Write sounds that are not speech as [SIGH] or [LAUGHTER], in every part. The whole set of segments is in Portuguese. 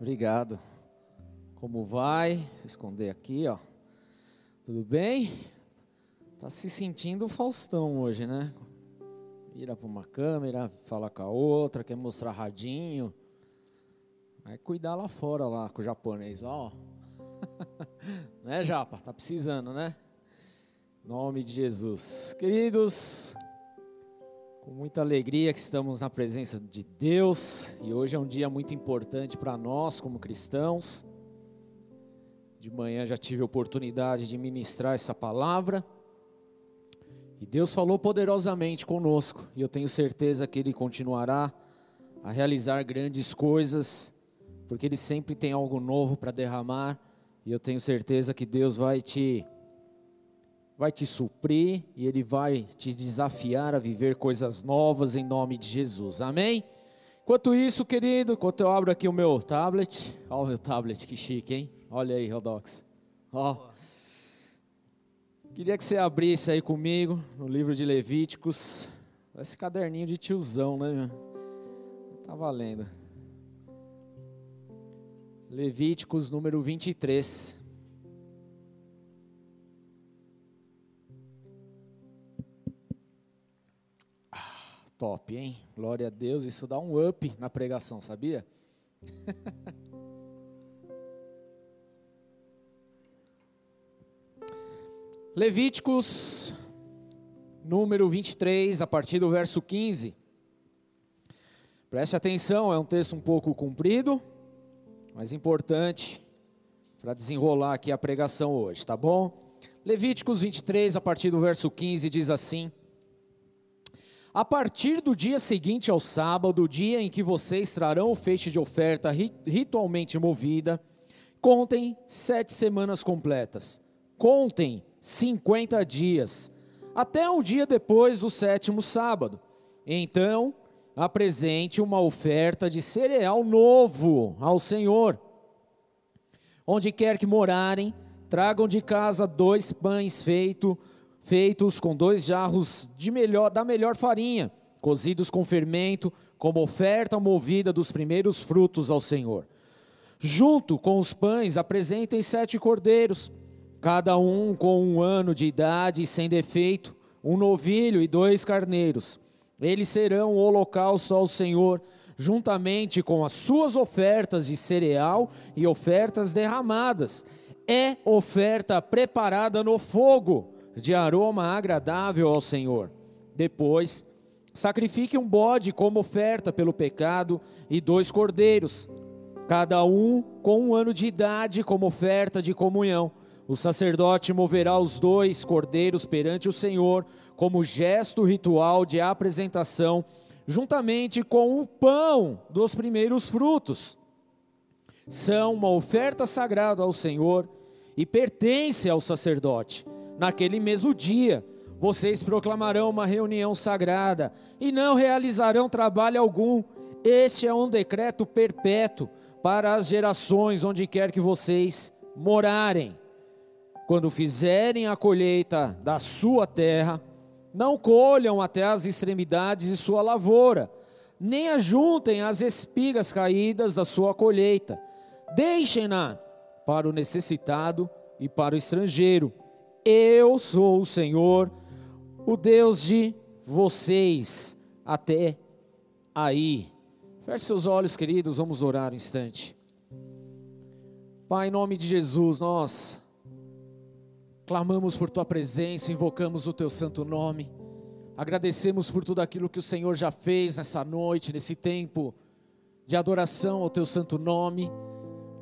Obrigado. Como vai? Vou esconder aqui, ó. Tudo bem? Tá se sentindo Faustão hoje, né? Vira para uma câmera, fala com a outra, quer mostrar radinho. Vai cuidar lá fora, lá com o japonês, ó. [LAUGHS] né, Japa? Tá precisando, né? nome de Jesus. Queridos, com muita alegria que estamos na presença de Deus e hoje é um dia muito importante para nós como cristãos. De manhã já tive a oportunidade de ministrar essa palavra e Deus falou poderosamente conosco e eu tenho certeza que Ele continuará a realizar grandes coisas, porque Ele sempre tem algo novo para derramar e eu tenho certeza que Deus vai te vai te suprir e Ele vai te desafiar a viver coisas novas em nome de Jesus. Amém? Enquanto isso, querido, enquanto eu abro aqui o meu tablet, olha o meu tablet, que chique, hein? Olha aí, Rodox. Ó. Queria que você abrisse aí comigo no livro de Levíticos. Esse caderninho de tiozão, né? Tá valendo. Levíticos número 23. Top, hein? Glória a Deus, isso dá um up na pregação, sabia? [LAUGHS] Levíticos, número 23, a partir do verso 15. Preste atenção, é um texto um pouco comprido, mas importante para desenrolar aqui a pregação hoje, tá bom? Levíticos 23, a partir do verso 15, diz assim: a partir do dia seguinte ao sábado, dia em que vocês trarão o feixe de oferta ritualmente movida, contem sete semanas completas. Contem 50 dias, até o dia depois do sétimo sábado. Então, apresente uma oferta de cereal novo ao Senhor. Onde quer que morarem, tragam de casa dois pães feitos feitos com dois jarros de melhor, da melhor farinha, cozidos com fermento, como oferta movida dos primeiros frutos ao Senhor. Junto com os pães, apresentem sete cordeiros, cada um com um ano de idade e sem defeito, um novilho e dois carneiros. Eles serão o holocausto ao Senhor, juntamente com as suas ofertas de cereal e ofertas derramadas. É oferta preparada no fogo de aroma agradável ao Senhor. Depois, sacrifique um bode como oferta pelo pecado e dois cordeiros, cada um com um ano de idade como oferta de comunhão. O sacerdote moverá os dois cordeiros perante o Senhor como gesto ritual de apresentação, juntamente com o pão dos primeiros frutos. São uma oferta sagrada ao Senhor e pertence ao sacerdote Naquele mesmo dia, vocês proclamarão uma reunião sagrada e não realizarão trabalho algum. Este é um decreto perpétuo para as gerações onde quer que vocês morarem. Quando fizerem a colheita da sua terra, não colham até as extremidades de sua lavoura, nem ajuntem as espigas caídas da sua colheita. Deixem-na para o necessitado e para o estrangeiro eu sou o Senhor, o Deus de vocês. Até aí. Feche seus olhos, queridos, vamos orar um instante. Pai, em nome de Jesus, nós clamamos por tua presença, invocamos o teu santo nome. Agradecemos por tudo aquilo que o Senhor já fez nessa noite, nesse tempo de adoração ao teu santo nome.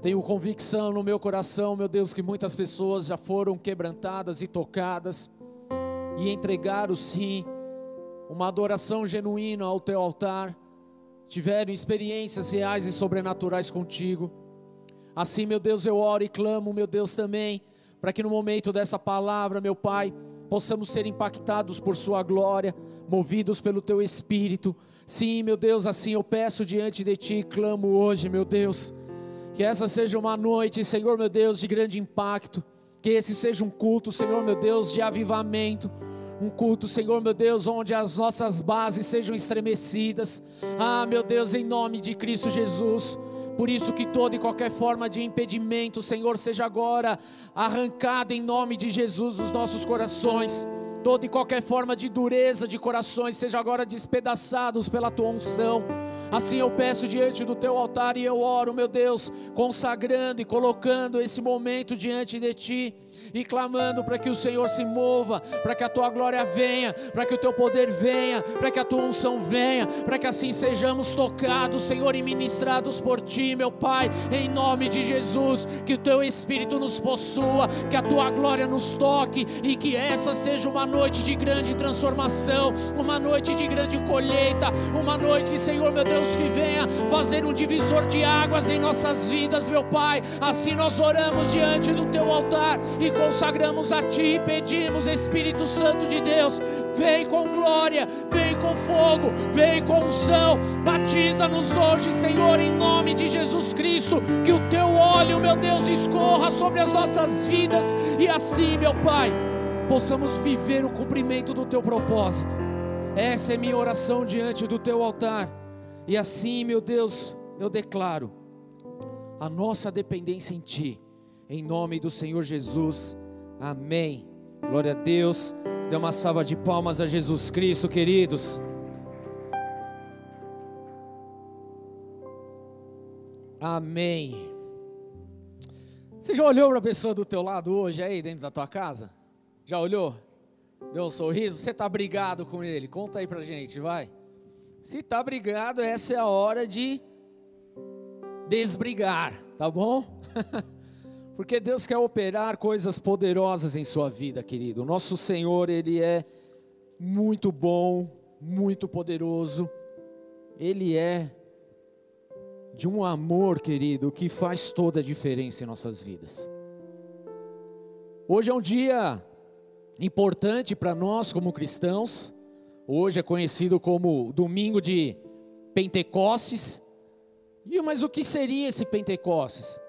Tenho convicção no meu coração, meu Deus, que muitas pessoas já foram quebrantadas e tocadas e entregaram sim uma adoração genuína ao teu altar, tiveram experiências reais e sobrenaturais contigo. Assim, meu Deus, eu oro e clamo, meu Deus, também, para que no momento dessa palavra, meu Pai, possamos ser impactados por Sua glória, movidos pelo Teu Espírito. Sim, meu Deus, assim eu peço diante de Ti e clamo hoje, meu Deus que essa seja uma noite, Senhor meu Deus, de grande impacto. Que esse seja um culto, Senhor meu Deus, de avivamento. Um culto, Senhor meu Deus, onde as nossas bases sejam estremecidas. Ah, meu Deus, em nome de Cristo Jesus. Por isso que toda e qualquer forma de impedimento, Senhor, seja agora arrancado em nome de Jesus dos nossos corações. Toda e qualquer forma de dureza de corações seja agora despedaçados pela tua unção. Assim eu peço diante do teu altar e eu oro, meu Deus, consagrando e colocando esse momento diante de ti e clamando para que o Senhor se mova, para que a tua glória venha, para que o teu poder venha, para que a tua unção venha, para que assim sejamos tocados, Senhor, e ministrados por ti, meu Pai, em nome de Jesus, que o teu Espírito nos possua, que a tua glória nos toque e que essa seja uma noite de grande transformação, uma noite de grande colheita, uma noite que, Senhor, meu Deus, que venha fazer um divisor de águas em nossas vidas, meu Pai. Assim nós oramos diante do teu altar e consagramos a Ti e pedimos, Espírito Santo de Deus, vem com glória, vem com fogo, vem com unção, batiza-nos hoje, Senhor, em nome de Jesus Cristo, que o Teu óleo, meu Deus, escorra sobre as nossas vidas e assim, meu Pai, possamos viver o cumprimento do Teu propósito. Essa é minha oração diante do Teu altar, e assim, meu Deus, eu declaro a nossa dependência em Ti em nome do Senhor Jesus. Amém. Glória a Deus. Dê uma salva de palmas a Jesus Cristo, queridos. Amém. Você já olhou para a pessoa do teu lado hoje aí dentro da tua casa? Já olhou? Deu um sorriso? Você está brigado com ele? Conta aí para gente, vai. Se está brigado, essa é a hora de desbrigar, tá bom? [LAUGHS] Porque Deus quer operar coisas poderosas em sua vida, querido. O nosso Senhor, Ele é muito bom, muito poderoso. Ele é de um amor, querido, que faz toda a diferença em nossas vidas. Hoje é um dia importante para nós como cristãos. Hoje é conhecido como domingo de Pentecostes. E mas o que seria esse Pentecostes?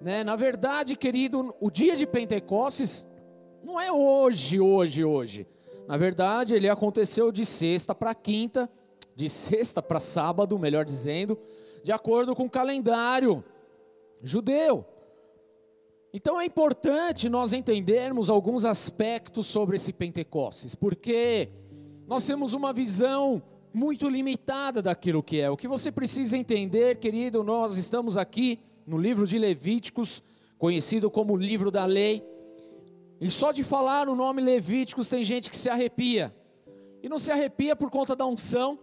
Né? Na verdade, querido, o dia de Pentecostes não é hoje, hoje, hoje. Na verdade, ele aconteceu de sexta para quinta, de sexta para sábado, melhor dizendo, de acordo com o calendário judeu. Então é importante nós entendermos alguns aspectos sobre esse Pentecostes, porque nós temos uma visão muito limitada daquilo que é. O que você precisa entender, querido, nós estamos aqui no livro de Levíticos, conhecido como livro da lei. E só de falar o nome Levíticos tem gente que se arrepia. E não se arrepia por conta da unção,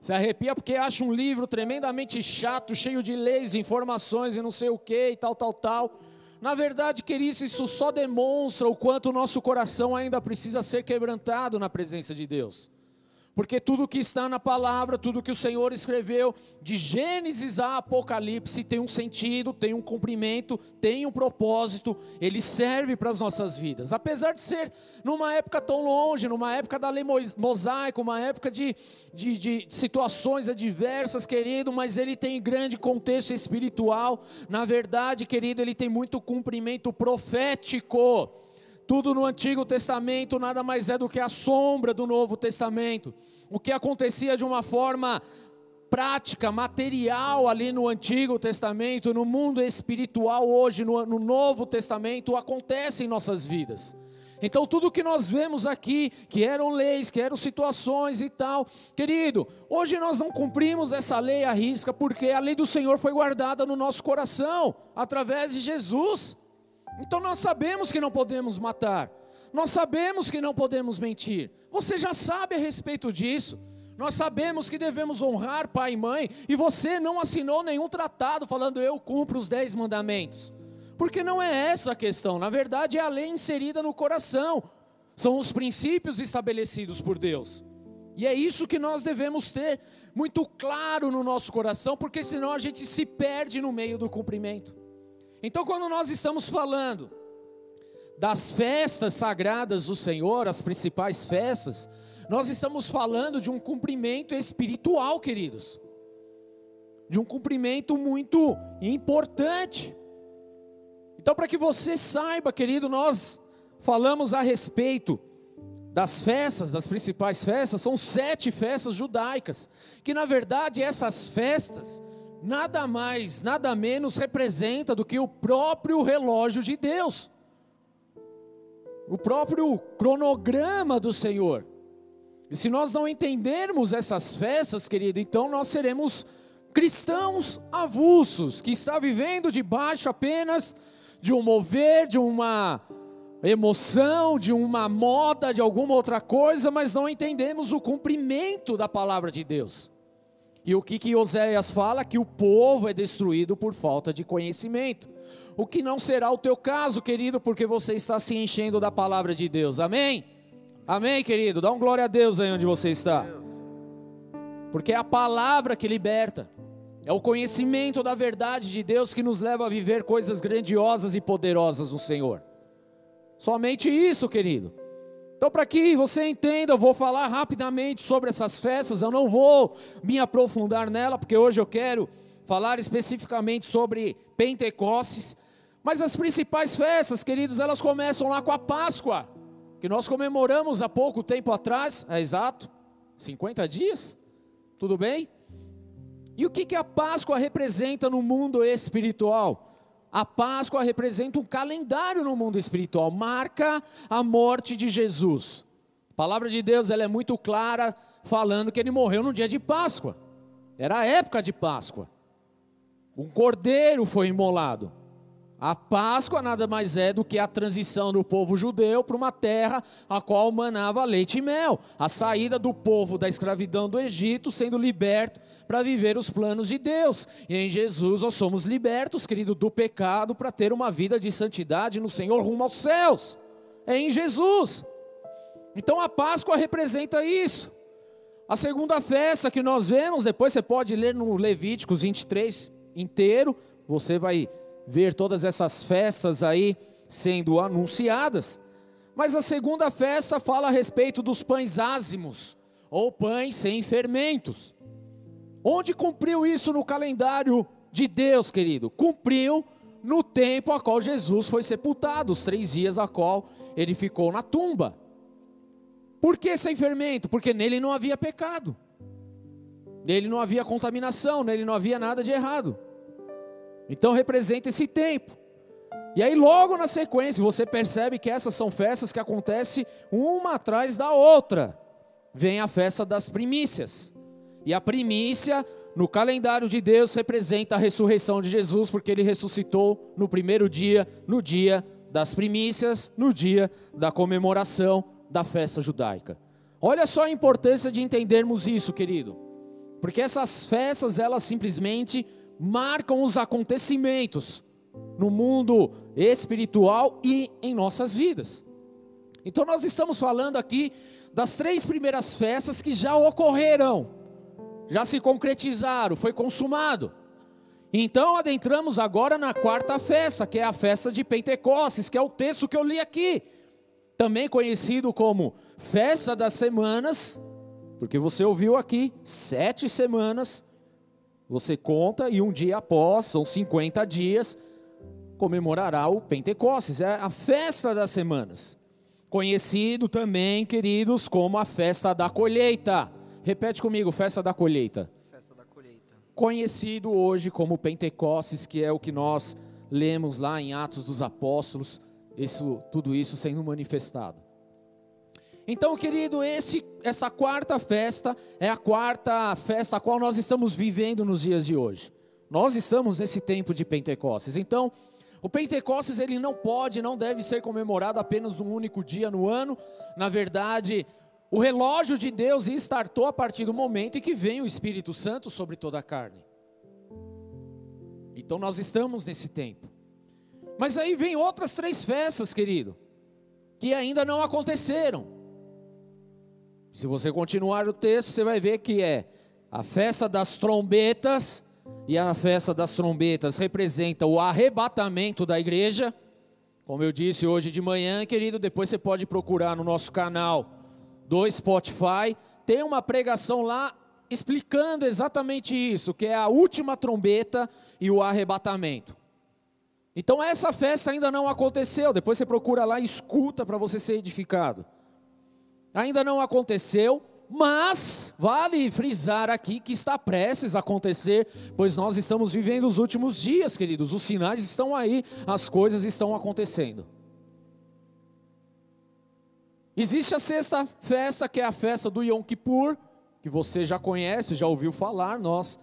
se arrepia porque acha um livro tremendamente chato, cheio de leis, informações e não sei o que e tal, tal, tal. Na verdade, queridos, isso só demonstra o quanto o nosso coração ainda precisa ser quebrantado na presença de Deus. Porque tudo que está na palavra, tudo que o Senhor escreveu, de Gênesis a Apocalipse, tem um sentido, tem um cumprimento, tem um propósito, ele serve para as nossas vidas. Apesar de ser numa época tão longe, numa época da lei mosaica, uma época de, de, de situações adversas, querido, mas ele tem grande contexto espiritual. Na verdade, querido, ele tem muito cumprimento profético. Tudo no Antigo Testamento nada mais é do que a sombra do Novo Testamento. O que acontecia de uma forma prática, material ali no Antigo Testamento, no mundo espiritual hoje, no, no Novo Testamento, acontece em nossas vidas. Então, tudo que nós vemos aqui, que eram leis, que eram situações e tal, querido, hoje nós não cumprimos essa lei à risca, porque a lei do Senhor foi guardada no nosso coração, através de Jesus. Então nós sabemos que não podemos matar, nós sabemos que não podemos mentir. Você já sabe a respeito disso. Nós sabemos que devemos honrar pai e mãe, e você não assinou nenhum tratado falando eu cumpro os dez mandamentos. Porque não é essa a questão, na verdade é a lei inserida no coração, são os princípios estabelecidos por Deus. E é isso que nós devemos ter muito claro no nosso coração, porque senão a gente se perde no meio do cumprimento. Então, quando nós estamos falando das festas sagradas do Senhor, as principais festas, nós estamos falando de um cumprimento espiritual, queridos. De um cumprimento muito importante. Então, para que você saiba, querido, nós falamos a respeito das festas, das principais festas, são sete festas judaicas, que na verdade essas festas nada mais, nada menos representa do que o próprio relógio de Deus, o próprio cronograma do Senhor. E se nós não entendermos essas festas, querido, então nós seremos cristãos avulsos, que está vivendo debaixo apenas de um mover, de uma emoção, de uma moda, de alguma outra coisa, mas não entendemos o cumprimento da palavra de Deus. E o que, que Oséias fala? Que o povo é destruído por falta de conhecimento. O que não será o teu caso, querido, porque você está se enchendo da palavra de Deus. Amém? Amém, querido? Dá um glória a Deus aí onde você está. Porque é a palavra que liberta. É o conhecimento da verdade de Deus que nos leva a viver coisas grandiosas e poderosas no Senhor. Somente isso, querido. Então, para que você entenda, eu vou falar rapidamente sobre essas festas, eu não vou me aprofundar nela, porque hoje eu quero falar especificamente sobre Pentecostes. Mas as principais festas, queridos, elas começam lá com a Páscoa, que nós comemoramos há pouco tempo atrás, é exato, 50 dias, tudo bem? E o que, que a Páscoa representa no mundo espiritual? A Páscoa representa um calendário no mundo espiritual, marca a morte de Jesus. A palavra de Deus ela é muito clara, falando que ele morreu no dia de Páscoa. Era a época de Páscoa. Um cordeiro foi imolado. A Páscoa nada mais é do que a transição do povo judeu para uma terra a qual manava leite e mel, a saída do povo da escravidão do Egito, sendo liberto para viver os planos de Deus. E em Jesus nós somos libertos, querido, do pecado para ter uma vida de santidade no Senhor rumo aos céus. É em Jesus. Então a Páscoa representa isso. A segunda festa que nós vemos, depois você pode ler no Levíticos 23 inteiro, você vai ver todas essas festas aí sendo anunciadas. Mas a segunda festa fala a respeito dos pães ázimos, ou pães sem fermentos. Onde cumpriu isso no calendário de Deus, querido? Cumpriu no tempo a qual Jesus foi sepultado, os três dias a qual ele ficou na tumba. Por que sem fermento? Porque nele não havia pecado, nele não havia contaminação, nele não havia nada de errado. Então representa esse tempo. E aí logo na sequência você percebe que essas são festas que acontecem uma atrás da outra. Vem a festa das primícias. E a primícia no calendário de Deus representa a ressurreição de Jesus, porque ele ressuscitou no primeiro dia, no dia das primícias, no dia da comemoração da festa judaica. Olha só a importância de entendermos isso, querido. Porque essas festas, elas simplesmente marcam os acontecimentos no mundo espiritual e em nossas vidas. Então nós estamos falando aqui das três primeiras festas que já ocorreram, já se concretizaram, foi consumado. Então adentramos agora na quarta festa, que é a festa de Pentecostes, que é o texto que eu li aqui, também conhecido como festa das semanas, porque você ouviu aqui sete semanas você conta e um dia após, são 50 dias, comemorará o Pentecostes, é a festa das semanas. Conhecido também, queridos, como a festa da colheita. Repete comigo, festa da colheita. Festa da colheita. Conhecido hoje como Pentecostes, que é o que nós lemos lá em Atos dos Apóstolos, isso, tudo isso sendo manifestado. Então, querido, esse, essa quarta festa é a quarta festa a qual nós estamos vivendo nos dias de hoje. Nós estamos nesse tempo de Pentecostes. Então, o Pentecostes ele não pode, não deve ser comemorado apenas um único dia no ano. Na verdade, o relógio de Deus startou a partir do momento em que vem o Espírito Santo sobre toda a carne. Então nós estamos nesse tempo. Mas aí vem outras três festas, querido, que ainda não aconteceram. Se você continuar o texto, você vai ver que é a festa das trombetas, e a festa das trombetas representa o arrebatamento da igreja. Como eu disse hoje de manhã, querido, depois você pode procurar no nosso canal do Spotify, tem uma pregação lá explicando exatamente isso, que é a última trombeta e o arrebatamento. Então essa festa ainda não aconteceu, depois você procura lá e escuta para você ser edificado. Ainda não aconteceu, Mas vale frisar aqui que está prestes a acontecer, pois nós estamos vivendo os últimos dias, queridos. Os sinais estão aí, as coisas estão acontecendo. Existe a sexta festa, que é a festa do Yom Kippur, que você já conhece, já ouviu falar, nós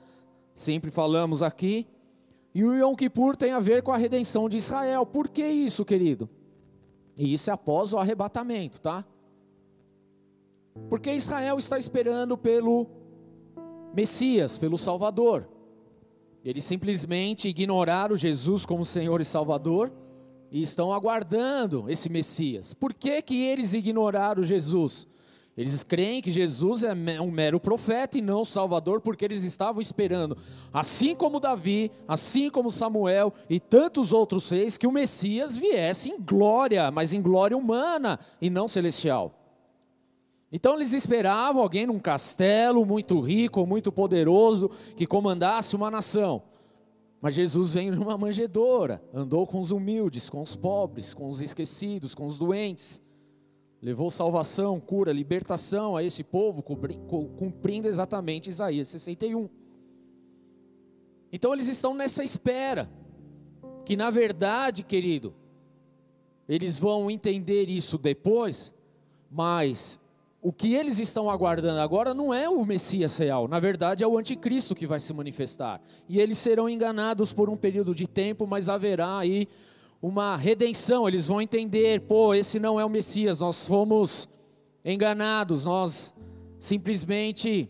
sempre falamos aqui. E o Yom Kippur tem a ver com a redenção de Israel. Por que isso, querido? E isso é após o arrebatamento, tá? Porque Israel está esperando pelo Messias, pelo Salvador. Eles simplesmente ignoraram Jesus como Senhor e Salvador e estão aguardando esse Messias. Por que, que eles ignoraram Jesus? Eles creem que Jesus é um mero profeta e não Salvador, porque eles estavam esperando, assim como Davi, assim como Samuel e tantos outros reis, que o Messias viesse em glória, mas em glória humana e não celestial. Então eles esperavam alguém num castelo muito rico, muito poderoso, que comandasse uma nação. Mas Jesus veio numa manjedoura, andou com os humildes, com os pobres, com os esquecidos, com os doentes. Levou salvação, cura, libertação a esse povo, cumprindo exatamente Isaías 61. Então eles estão nessa espera, que na verdade, querido, eles vão entender isso depois, mas o que eles estão aguardando agora não é o Messias real, na verdade é o anticristo que vai se manifestar. E eles serão enganados por um período de tempo, mas haverá aí uma redenção. Eles vão entender, pô, esse não é o Messias, nós fomos enganados, nós simplesmente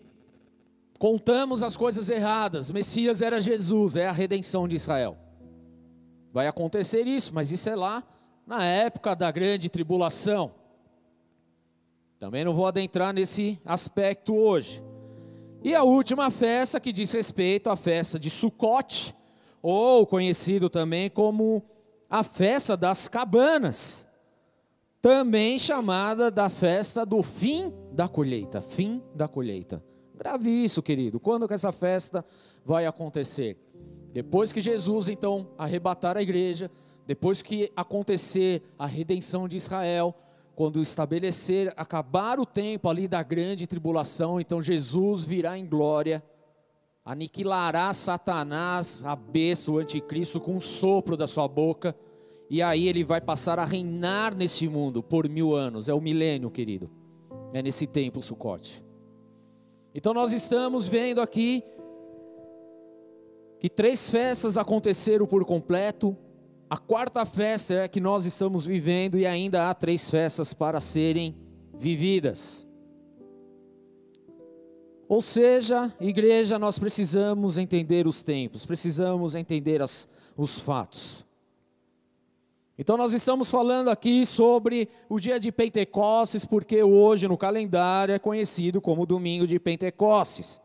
contamos as coisas erradas. Messias era Jesus, é a redenção de Israel. Vai acontecer isso, mas isso é lá na época da grande tribulação. Também não vou adentrar nesse aspecto hoje. E a última festa que diz respeito à festa de Sucote, ou conhecido também como a festa das cabanas, também chamada da festa do fim da colheita, fim da colheita. Grave isso, querido. Quando que essa festa vai acontecer? Depois que Jesus então arrebatar a igreja, depois que acontecer a redenção de Israel, quando estabelecer, acabar o tempo ali da grande tribulação, então Jesus virá em glória, aniquilará Satanás, a besta, o anticristo, com um sopro da sua boca, e aí ele vai passar a reinar nesse mundo por mil anos, é o milênio, querido, é nesse tempo o sucote. Então nós estamos vendo aqui que três festas aconteceram por completo, a quarta festa é a que nós estamos vivendo e ainda há três festas para serem vividas. Ou seja, igreja, nós precisamos entender os tempos, precisamos entender as, os fatos. Então, nós estamos falando aqui sobre o dia de Pentecostes, porque hoje no calendário é conhecido como Domingo de Pentecostes.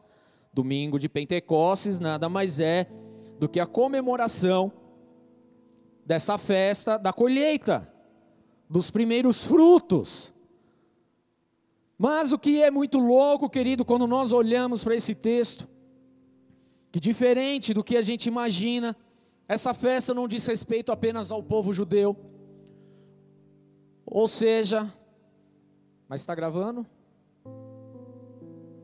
Domingo de Pentecostes nada mais é do que a comemoração dessa festa da colheita, dos primeiros frutos. Mas o que é muito louco, querido, quando nós olhamos para esse texto, que diferente do que a gente imagina, essa festa não diz respeito apenas ao povo judeu. Ou seja, mas está gravando?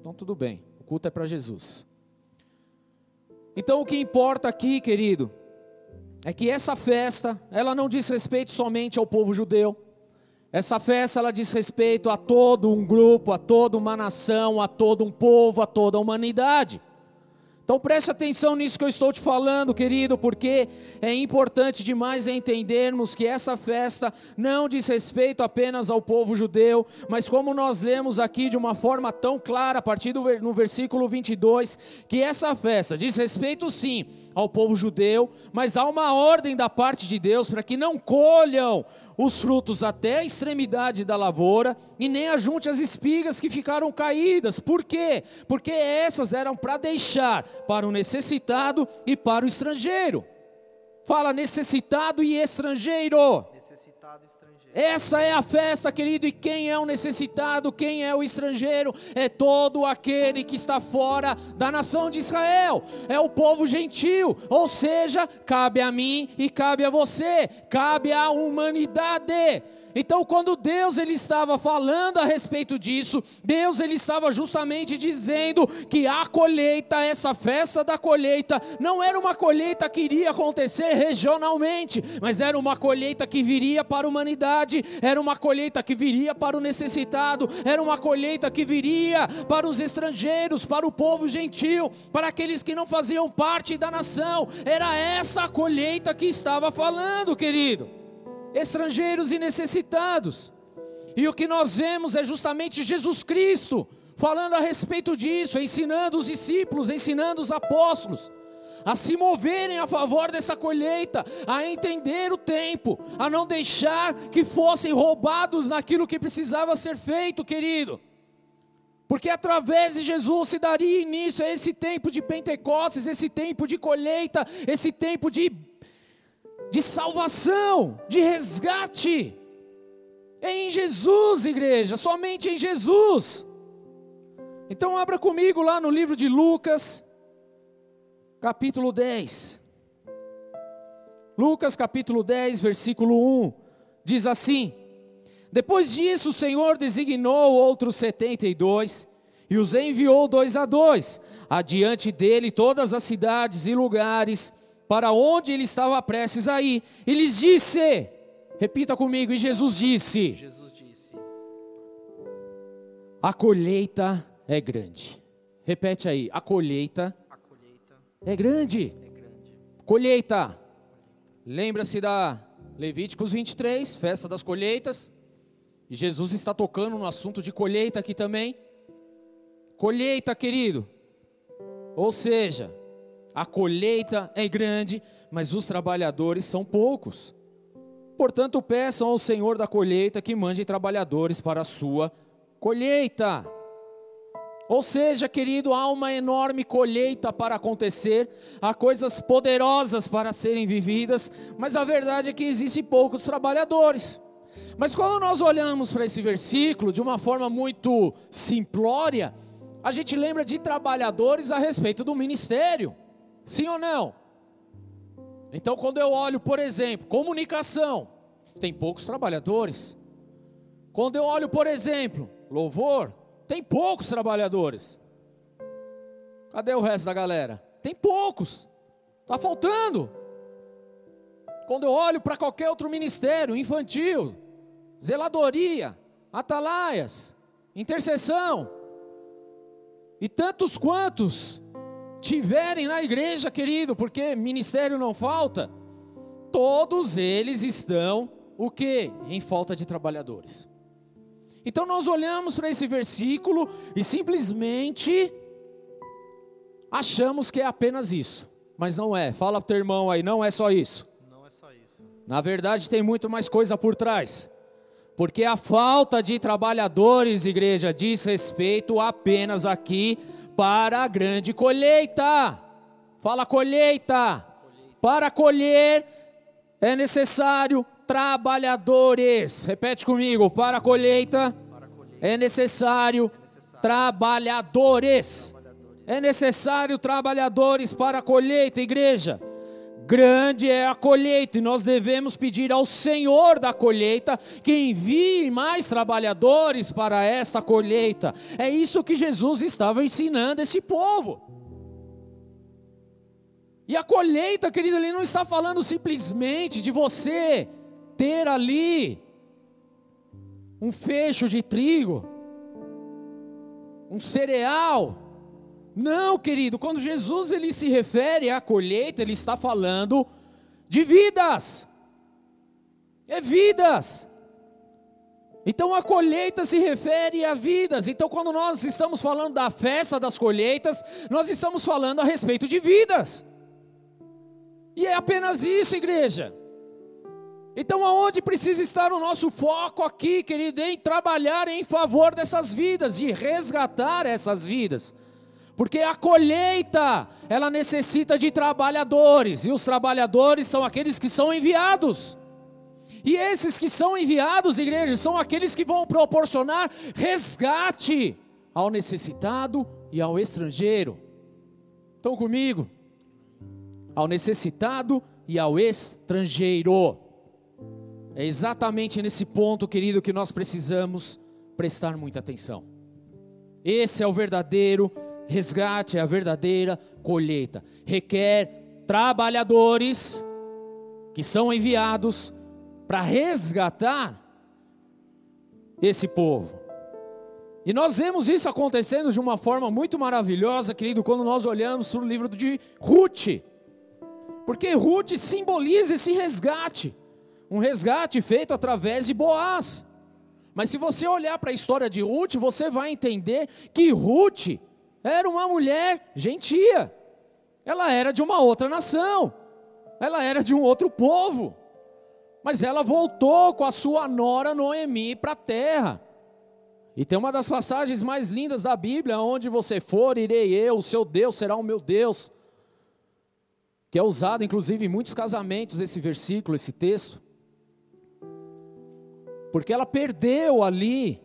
Então tudo bem, o culto é para Jesus. Então o que importa aqui, querido, é que essa festa, ela não diz respeito somente ao povo judeu. Essa festa ela diz respeito a todo um grupo, a toda uma nação, a todo um povo, a toda a humanidade. Então preste atenção nisso que eu estou te falando, querido, porque é importante demais entendermos que essa festa não diz respeito apenas ao povo judeu, mas como nós lemos aqui de uma forma tão clara, a partir do no versículo 22, que essa festa diz respeito sim ao povo judeu, mas há uma ordem da parte de Deus para que não colham os frutos até a extremidade da lavoura, e nem ajunte as espigas que ficaram caídas. Por quê? Porque essas eram para deixar para o necessitado e para o estrangeiro. Fala necessitado e estrangeiro. Essa é a festa, querido, e quem é o necessitado, quem é o estrangeiro, é todo aquele que está fora da nação de Israel, é o povo gentil, ou seja, cabe a mim e cabe a você, cabe à humanidade. Então, quando Deus ele estava falando a respeito disso, Deus ele estava justamente dizendo que a colheita, essa festa da colheita, não era uma colheita que iria acontecer regionalmente, mas era uma colheita que viria para a humanidade, era uma colheita que viria para o necessitado, era uma colheita que viria para os estrangeiros, para o povo gentil, para aqueles que não faziam parte da nação. Era essa a colheita que estava falando, querido estrangeiros e necessitados. E o que nós vemos é justamente Jesus Cristo falando a respeito disso, ensinando os discípulos, ensinando os apóstolos a se moverem a favor dessa colheita, a entender o tempo, a não deixar que fossem roubados naquilo que precisava ser feito, querido. Porque através de Jesus se daria início a esse tempo de Pentecostes, esse tempo de colheita, esse tempo de de salvação, de resgate. É em Jesus, igreja, somente em Jesus. Então abra comigo lá no livro de Lucas, capítulo 10. Lucas capítulo 10, versículo 1, diz assim: Depois disso o Senhor designou outros setenta e dois, e os enviou dois a dois, adiante dele todas as cidades e lugares para onde ele estava prestes a ir. E lhes disse: Repita comigo, e Jesus disse: Jesus disse: A colheita é grande. Repete aí, a colheita, a colheita é, grande. é grande. Colheita. Lembra-se da Levíticos 23, festa das colheitas. E Jesus está tocando no assunto de colheita aqui também. Colheita, querido. Ou seja, a colheita é grande, mas os trabalhadores são poucos. Portanto, peçam ao Senhor da colheita que mande trabalhadores para a sua colheita. Ou seja, querido, há uma enorme colheita para acontecer, há coisas poderosas para serem vividas, mas a verdade é que existem poucos trabalhadores. Mas quando nós olhamos para esse versículo de uma forma muito simplória, a gente lembra de trabalhadores a respeito do ministério. Sim ou não? Então, quando eu olho, por exemplo, comunicação, tem poucos trabalhadores. Quando eu olho, por exemplo, louvor, tem poucos trabalhadores. Cadê o resto da galera? Tem poucos. Está faltando. Quando eu olho para qualquer outro ministério, infantil, zeladoria, atalaias, intercessão, e tantos quantos tiverem na igreja, querido, porque ministério não falta, todos eles estão o que? Em falta de trabalhadores. Então nós olhamos para esse versículo e simplesmente achamos que é apenas isso, mas não é. Fala para o teu irmão aí, não é só isso. Não é só isso. Na verdade tem muito mais coisa por trás. Porque a falta de trabalhadores, igreja, diz respeito apenas aqui para a grande colheita. Fala colheita. Para colher é necessário trabalhadores. Repete comigo, para a colheita, é necessário, trabalhadores. É necessário trabalhadores para a colheita, igreja. Grande é a colheita, e nós devemos pedir ao Senhor da colheita que envie mais trabalhadores para essa colheita. É isso que Jesus estava ensinando esse povo. E a colheita, querido, ele não está falando simplesmente de você ter ali um fecho de trigo, um cereal, não, querido, quando Jesus ele se refere à colheita, ele está falando de vidas. É vidas. Então a colheita se refere a vidas. Então quando nós estamos falando da festa das colheitas, nós estamos falando a respeito de vidas. E é apenas isso, igreja. Então aonde precisa estar o nosso foco aqui, querido, em trabalhar em favor dessas vidas e resgatar essas vidas. Porque a colheita, ela necessita de trabalhadores, e os trabalhadores são aqueles que são enviados. E esses que são enviados, igreja, são aqueles que vão proporcionar resgate ao necessitado e ao estrangeiro. Estão comigo? Ao necessitado e ao estrangeiro. É exatamente nesse ponto, querido, que nós precisamos prestar muita atenção. Esse é o verdadeiro resgate, é a verdadeira colheita. Requer trabalhadores que são enviados para resgatar esse povo. E nós vemos isso acontecendo de uma forma muito maravilhosa, querido, quando nós olhamos para o livro de Ruth. Porque Ruth simboliza esse resgate, um resgate feito através de Boaz. Mas se você olhar para a história de Ruth, você vai entender que Ruth era uma mulher gentia. Ela era de uma outra nação. Ela era de um outro povo. Mas ela voltou com a sua nora Noemi para a terra. E tem uma das passagens mais lindas da Bíblia, onde você for, irei eu, o seu Deus será o meu Deus. Que é usado inclusive em muitos casamentos esse versículo, esse texto. Porque ela perdeu ali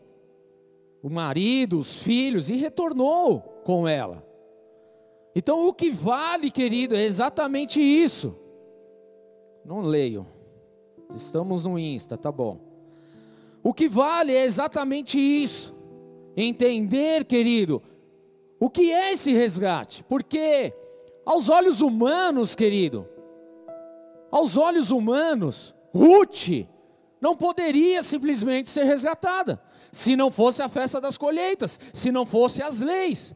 o marido, os filhos e retornou com ela. Então o que vale, querido, é exatamente isso. Não leio. Estamos no Insta, tá bom. O que vale é exatamente isso. Entender, querido, o que é esse resgate? Porque aos olhos humanos, querido, aos olhos humanos, Ruth não poderia simplesmente ser resgatada, se não fosse a festa das colheitas, se não fosse as leis.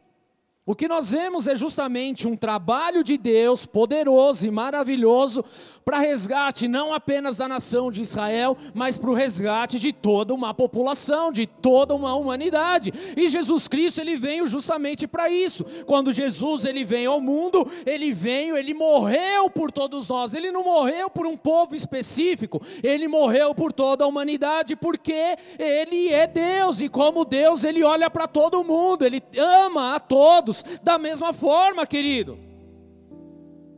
O que nós vemos é justamente um trabalho de Deus poderoso e maravilhoso para resgate não apenas da nação de Israel, mas para o resgate de toda uma população, de toda uma humanidade. E Jesus Cristo ele veio justamente para isso. Quando Jesus ele veio ao mundo, ele veio, ele morreu por todos nós. Ele não morreu por um povo específico, ele morreu por toda a humanidade, porque ele é Deus e como Deus ele olha para todo mundo, ele ama a todos da mesma forma, querido.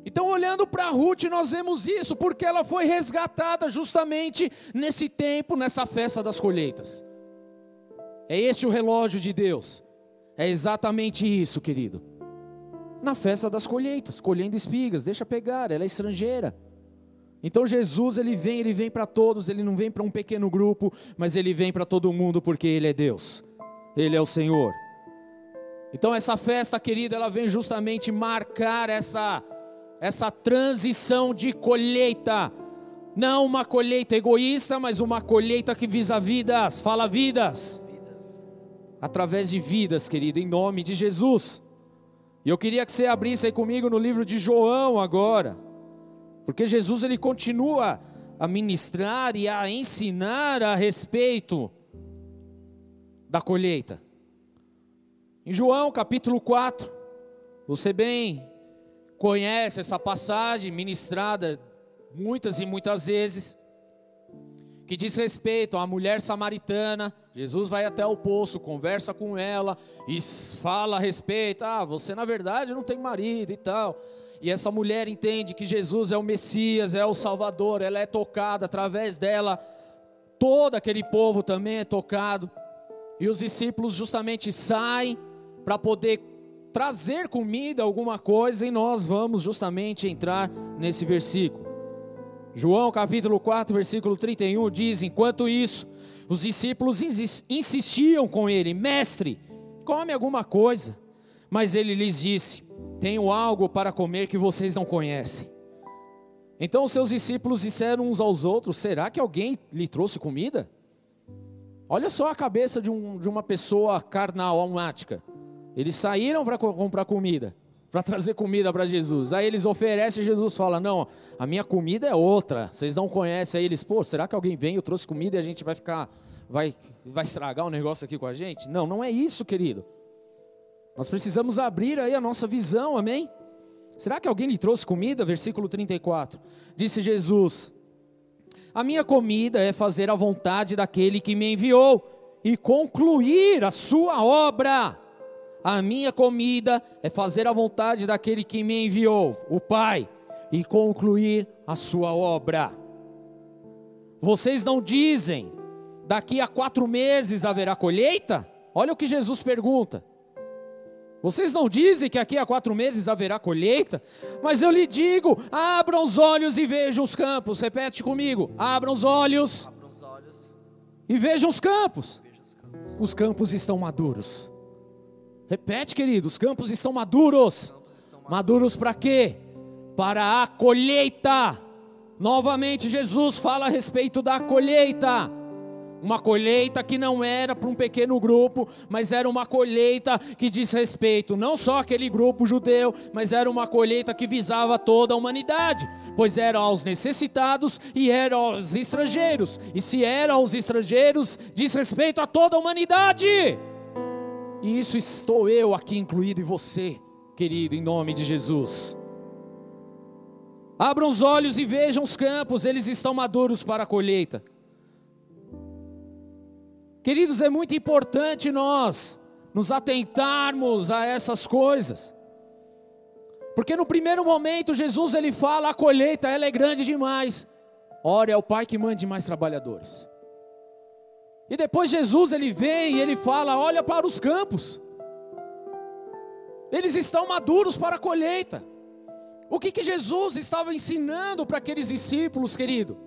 Então, olhando para Ruth, nós vemos isso, porque ela foi resgatada justamente nesse tempo, nessa festa das colheitas. É esse o relógio de Deus. É exatamente isso, querido. Na festa das colheitas, colhendo espigas, deixa pegar, ela é estrangeira. Então Jesus, ele vem, ele vem para todos, ele não vem para um pequeno grupo, mas ele vem para todo mundo porque ele é Deus. Ele é o Senhor. Então essa festa, querida, ela vem justamente marcar essa essa transição de colheita. Não uma colheita egoísta, mas uma colheita que visa vidas. Fala vidas. Através de vidas, querido, em nome de Jesus. E eu queria que você abrisse aí comigo no livro de João agora. Porque Jesus ele continua a ministrar e a ensinar a respeito da colheita. Em João capítulo 4, você bem conhece essa passagem ministrada muitas e muitas vezes, que diz respeito a uma mulher samaritana. Jesus vai até o poço, conversa com ela e fala a respeito: ah, você na verdade não tem marido e tal. E essa mulher entende que Jesus é o Messias, é o Salvador, ela é tocada através dela, todo aquele povo também é tocado. E os discípulos justamente saem para poder trazer comida, alguma coisa, e nós vamos justamente entrar nesse versículo. João capítulo 4, versículo 31 diz: Enquanto isso, os discípulos insistiam com ele: Mestre, come alguma coisa. Mas ele lhes disse: Tenho algo para comer que vocês não conhecem. Então seus discípulos disseram uns aos outros: Será que alguém lhe trouxe comida? Olha só a cabeça de, um, de uma pessoa carnal, almática. Eles saíram para comprar comida, para trazer comida para Jesus. Aí eles oferecem Jesus fala: Não, a minha comida é outra, vocês não conhecem. Aí eles, pô, será que alguém vem, eu trouxe comida e a gente vai ficar, vai, vai estragar o um negócio aqui com a gente? Não, não é isso, querido. Nós precisamos abrir aí a nossa visão, amém? Será que alguém lhe trouxe comida? Versículo 34. Disse Jesus: A minha comida é fazer a vontade daquele que me enviou e concluir a sua obra. A minha comida é fazer a vontade daquele que me enviou, o Pai, e concluir a sua obra. Vocês não dizem, daqui a quatro meses haverá colheita? Olha o que Jesus pergunta. Vocês não dizem que aqui a quatro meses haverá colheita? Mas eu lhe digo: abram os olhos e vejam os campos. Repete comigo: abram os olhos, Abra os olhos, e vejam os campos. veja os campos. Os campos estão maduros. Repete, querido: os campos estão maduros. Estão Maduros para quê? Para a colheita. Novamente, Jesus fala a respeito da colheita. Uma colheita que não era para um pequeno grupo, mas era uma colheita que diz respeito não só àquele grupo judeu, mas era uma colheita que visava toda a humanidade, pois era aos necessitados e era aos estrangeiros. E se era aos estrangeiros, diz respeito a toda a humanidade. E isso estou eu aqui incluído em você, querido, em nome de Jesus. Abram os olhos e vejam os campos, eles estão maduros para a colheita. Queridos, é muito importante nós nos atentarmos a essas coisas. Porque no primeiro momento Jesus ele fala: a colheita ela é grande demais. Ore ao Pai que mande mais trabalhadores. E depois Jesus ele vem e ele fala: olha para os campos. Eles estão maduros para a colheita. O que, que Jesus estava ensinando para aqueles discípulos, querido?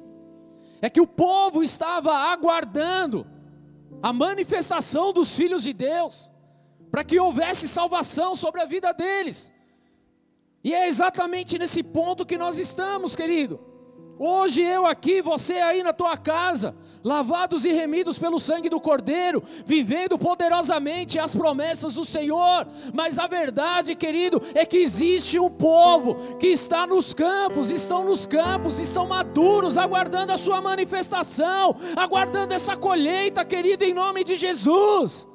É que o povo estava aguardando a manifestação dos filhos de Deus, para que houvesse salvação sobre a vida deles. E é exatamente nesse ponto que nós estamos, querido. Hoje eu aqui, você aí na tua casa, lavados e remidos pelo sangue do Cordeiro, vivendo poderosamente as promessas do Senhor. Mas a verdade, querido, é que existe um povo que está nos campos, estão nos campos, estão maduros, aguardando a sua manifestação, aguardando essa colheita, querido, em nome de Jesus.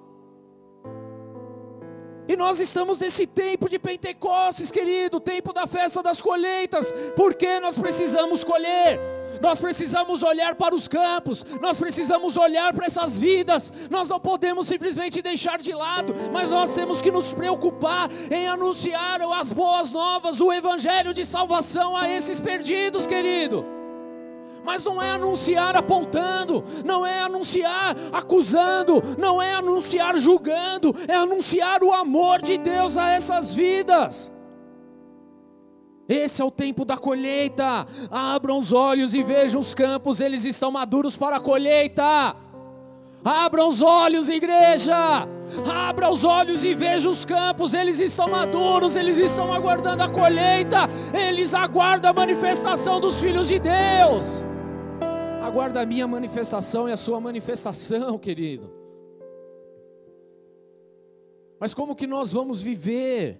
E nós estamos nesse tempo de Pentecostes, querido, tempo da festa das colheitas, porque nós precisamos colher, nós precisamos olhar para os campos, nós precisamos olhar para essas vidas, nós não podemos simplesmente deixar de lado, mas nós temos que nos preocupar em anunciar as boas novas, o evangelho de salvação a esses perdidos, querido mas não é anunciar apontando, não é anunciar acusando, não é anunciar julgando, é anunciar o amor de Deus a essas vidas. Esse é o tempo da colheita. Abram os olhos e vejam os campos, eles estão maduros para a colheita. Abra os olhos, igreja. Abra os olhos e veja os campos, eles estão maduros, eles estão aguardando a colheita, eles aguardam a manifestação dos filhos de Deus. Aguarda a minha manifestação e a sua manifestação, querido. Mas como que nós vamos viver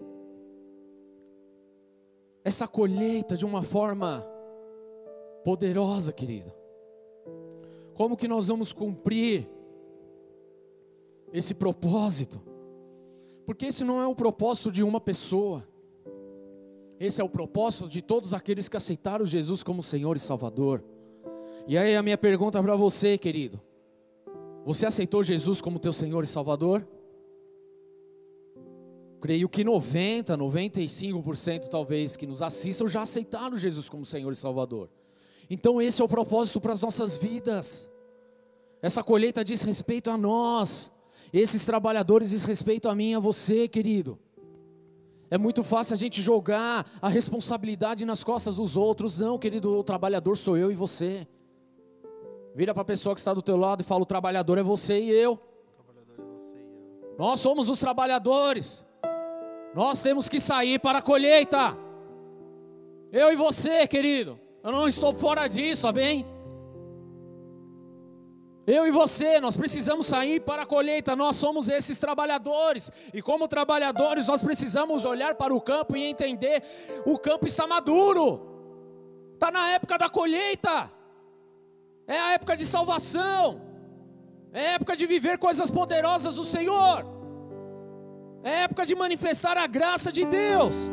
essa colheita de uma forma poderosa, querido? Como que nós vamos cumprir esse propósito? Porque esse não é o propósito de uma pessoa. Esse é o propósito de todos aqueles que aceitaram Jesus como Senhor e Salvador. E aí a minha pergunta para você, querido: Você aceitou Jesus como teu Senhor e Salvador? Creio que 90, 95% talvez que nos assistam já aceitaram Jesus como Senhor e Salvador. Então esse é o propósito para as nossas vidas. Essa colheita diz respeito a nós. Esses trabalhadores diz respeito a mim e a você, querido. É muito fácil a gente jogar a responsabilidade nas costas dos outros. Não, querido, o trabalhador sou eu e você. Vira para a pessoa que está do teu lado e fala: o trabalhador é você e eu. O trabalhador é você e eu. Nós somos os trabalhadores. Nós temos que sair para a colheita. Eu e você, querido. Eu não estou fora disso, amém? Eu e você, nós precisamos sair para a colheita, nós somos esses trabalhadores, e como trabalhadores, nós precisamos olhar para o campo e entender: o campo está maduro, está na época da colheita, é a época de salvação, é a época de viver coisas poderosas do Senhor, é época de manifestar a graça de Deus.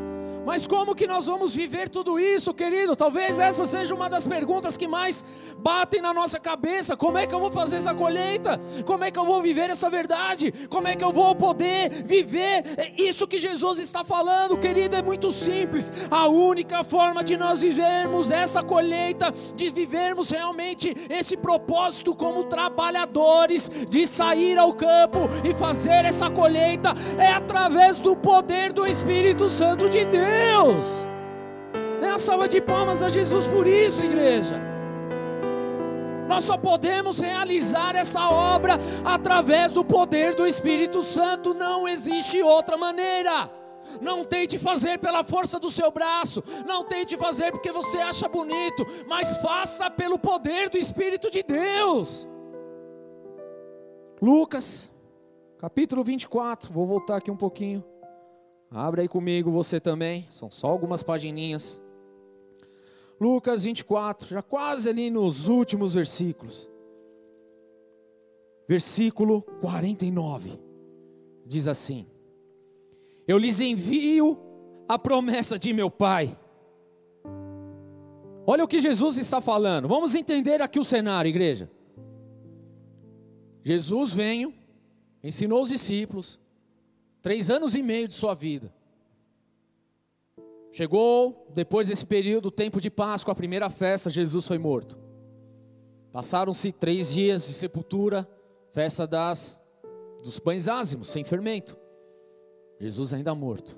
Mas como que nós vamos viver tudo isso, querido? Talvez essa seja uma das perguntas que mais batem na nossa cabeça. Como é que eu vou fazer essa colheita? Como é que eu vou viver essa verdade? Como é que eu vou poder viver isso que Jesus está falando, querido? É muito simples. A única forma de nós vivermos essa colheita, de vivermos realmente esse propósito como trabalhadores, de sair ao campo e fazer essa colheita, é através do poder do Espírito Santo de Deus. Deus. Dê salva de palmas a Jesus por isso, igreja. Nós só podemos realizar essa obra através do poder do Espírito Santo, não existe outra maneira. Não tente fazer pela força do seu braço, não tente fazer porque você acha bonito, mas faça pelo poder do Espírito de Deus. Lucas, capítulo 24, vou voltar aqui um pouquinho. Abre aí comigo você também, são só algumas pagininhas. Lucas 24, já quase ali nos últimos versículos. Versículo 49. Diz assim: Eu lhes envio a promessa de meu Pai. Olha o que Jesus está falando. Vamos entender aqui o cenário, igreja. Jesus veio, ensinou os discípulos, Três anos e meio de sua vida. Chegou, depois desse período, o tempo de Páscoa, a primeira festa, Jesus foi morto. Passaram-se três dias de sepultura, festa das, dos pães ázimos, sem fermento. Jesus ainda morto.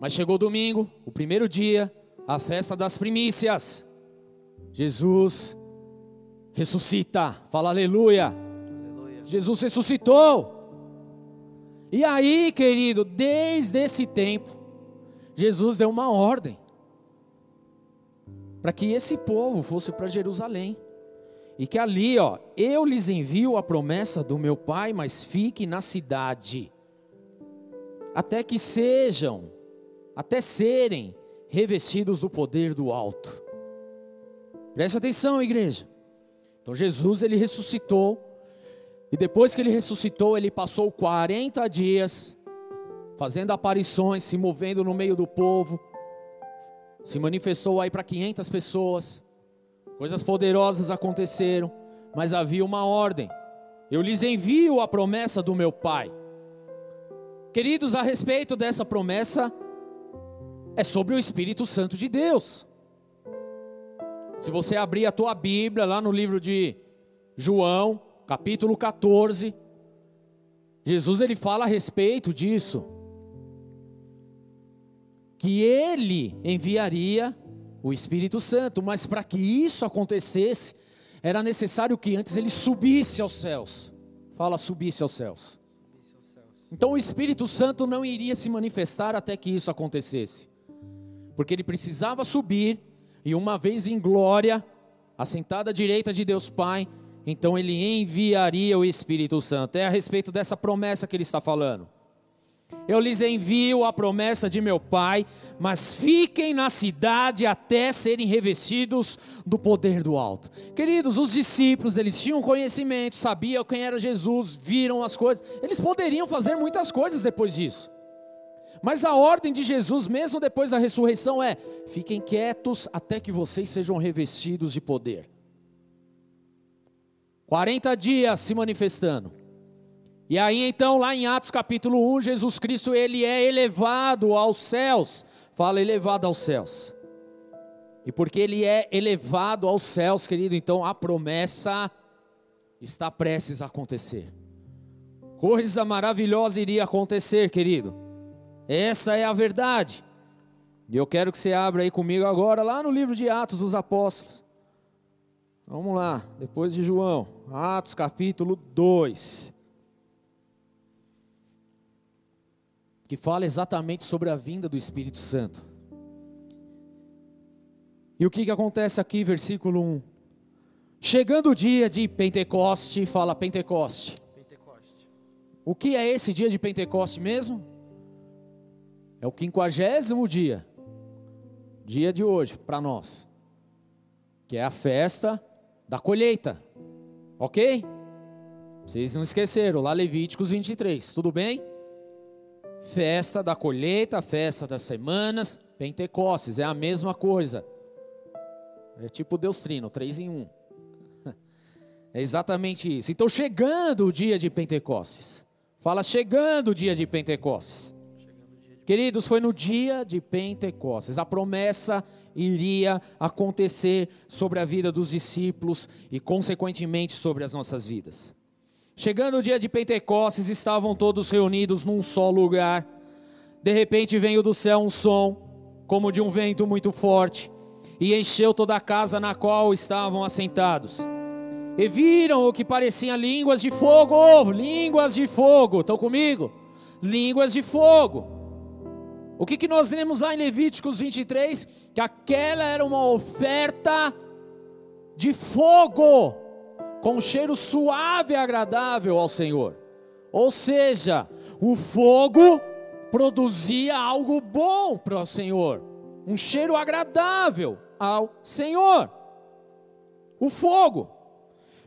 Mas chegou domingo, o primeiro dia, a festa das primícias. Jesus ressuscita, fala aleluia. aleluia. Jesus ressuscitou. E aí, querido, desde esse tempo, Jesus deu uma ordem para que esse povo fosse para Jerusalém. E que ali, ó, eu lhes envio a promessa do meu Pai, mas fiquem na cidade, até que sejam, até serem revestidos do poder do alto. Preste atenção, igreja. Então Jesus ele ressuscitou e depois que ele ressuscitou, ele passou 40 dias fazendo aparições, se movendo no meio do povo. Se manifestou aí para 500 pessoas. Coisas poderosas aconteceram, mas havia uma ordem. Eu lhes envio a promessa do meu Pai. Queridos, a respeito dessa promessa, é sobre o Espírito Santo de Deus. Se você abrir a tua Bíblia lá no livro de João, capítulo 14, Jesus ele fala a respeito disso. Que ele enviaria o Espírito Santo, mas para que isso acontecesse, era necessário que antes ele subisse aos céus. Fala, subisse aos céus. Então o Espírito Santo não iria se manifestar até que isso acontecesse, porque ele precisava subir e, uma vez em glória, assentado à direita de Deus Pai, então ele enviaria o Espírito Santo. É a respeito dessa promessa que ele está falando. Eu lhes envio a promessa de meu Pai, mas fiquem na cidade até serem revestidos do poder do alto. Queridos, os discípulos, eles tinham conhecimento, sabiam quem era Jesus, viram as coisas. Eles poderiam fazer muitas coisas depois disso. Mas a ordem de Jesus, mesmo depois da ressurreição, é: fiquem quietos até que vocês sejam revestidos de poder. 40 dias se manifestando. E aí então, lá em Atos capítulo 1, Jesus Cristo ele é elevado aos céus. Fala elevado aos céus. E porque ele é elevado aos céus, querido, então a promessa está prestes a acontecer. Coisa maravilhosa iria acontecer, querido. Essa é a verdade. E eu quero que você abra aí comigo agora, lá no livro de Atos dos Apóstolos. Vamos lá, depois de João, Atos capítulo 2. Que fala exatamente sobre a vinda do Espírito Santo. E o que, que acontece aqui, versículo 1? Chegando o dia de Pentecoste, fala Pentecoste. Pentecoste. O que é esse dia de Pentecoste mesmo? É o quinquagésimo dia, dia de hoje, para nós, que é a festa da colheita. Ok? Vocês não esqueceram, lá Levíticos 23, tudo bem? Festa da colheita, festa das semanas, Pentecostes, é a mesma coisa. É tipo Deus Trino, três em um. [LAUGHS] É exatamente isso. Então, chegando o dia de Pentecostes, fala chegando o dia de Pentecostes. Queridos, foi no dia de Pentecostes. A promessa iria acontecer sobre a vida dos discípulos e, consequentemente, sobre as nossas vidas. Chegando o dia de Pentecostes, estavam todos reunidos num só lugar. De repente veio do céu um som, como de um vento muito forte, e encheu toda a casa na qual estavam assentados. E viram o que parecia línguas de fogo, línguas de fogo, estão comigo? Línguas de fogo. O que, que nós lemos lá em Levíticos 23? Que aquela era uma oferta de fogo com cheiro suave e agradável ao Senhor. Ou seja, o fogo produzia algo bom para o Senhor, um cheiro agradável ao Senhor. O fogo.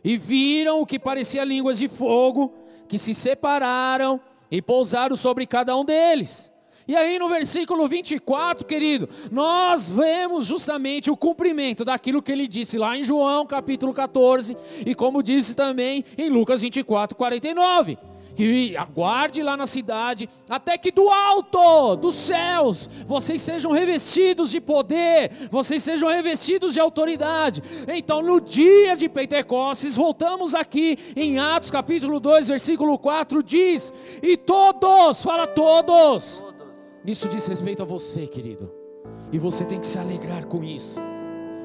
E viram o que parecia línguas de fogo, que se separaram e pousaram sobre cada um deles. E aí no versículo 24, querido, nós vemos justamente o cumprimento daquilo que ele disse lá em João capítulo 14 e como disse também em Lucas 24, 49 que aguarde lá na cidade, até que do alto, dos céus, vocês sejam revestidos de poder, vocês sejam revestidos de autoridade. Então, no dia de Pentecostes, voltamos aqui em Atos capítulo 2, versículo 4, diz: E todos, fala todos, isso diz respeito a você, querido. E você tem que se alegrar com isso.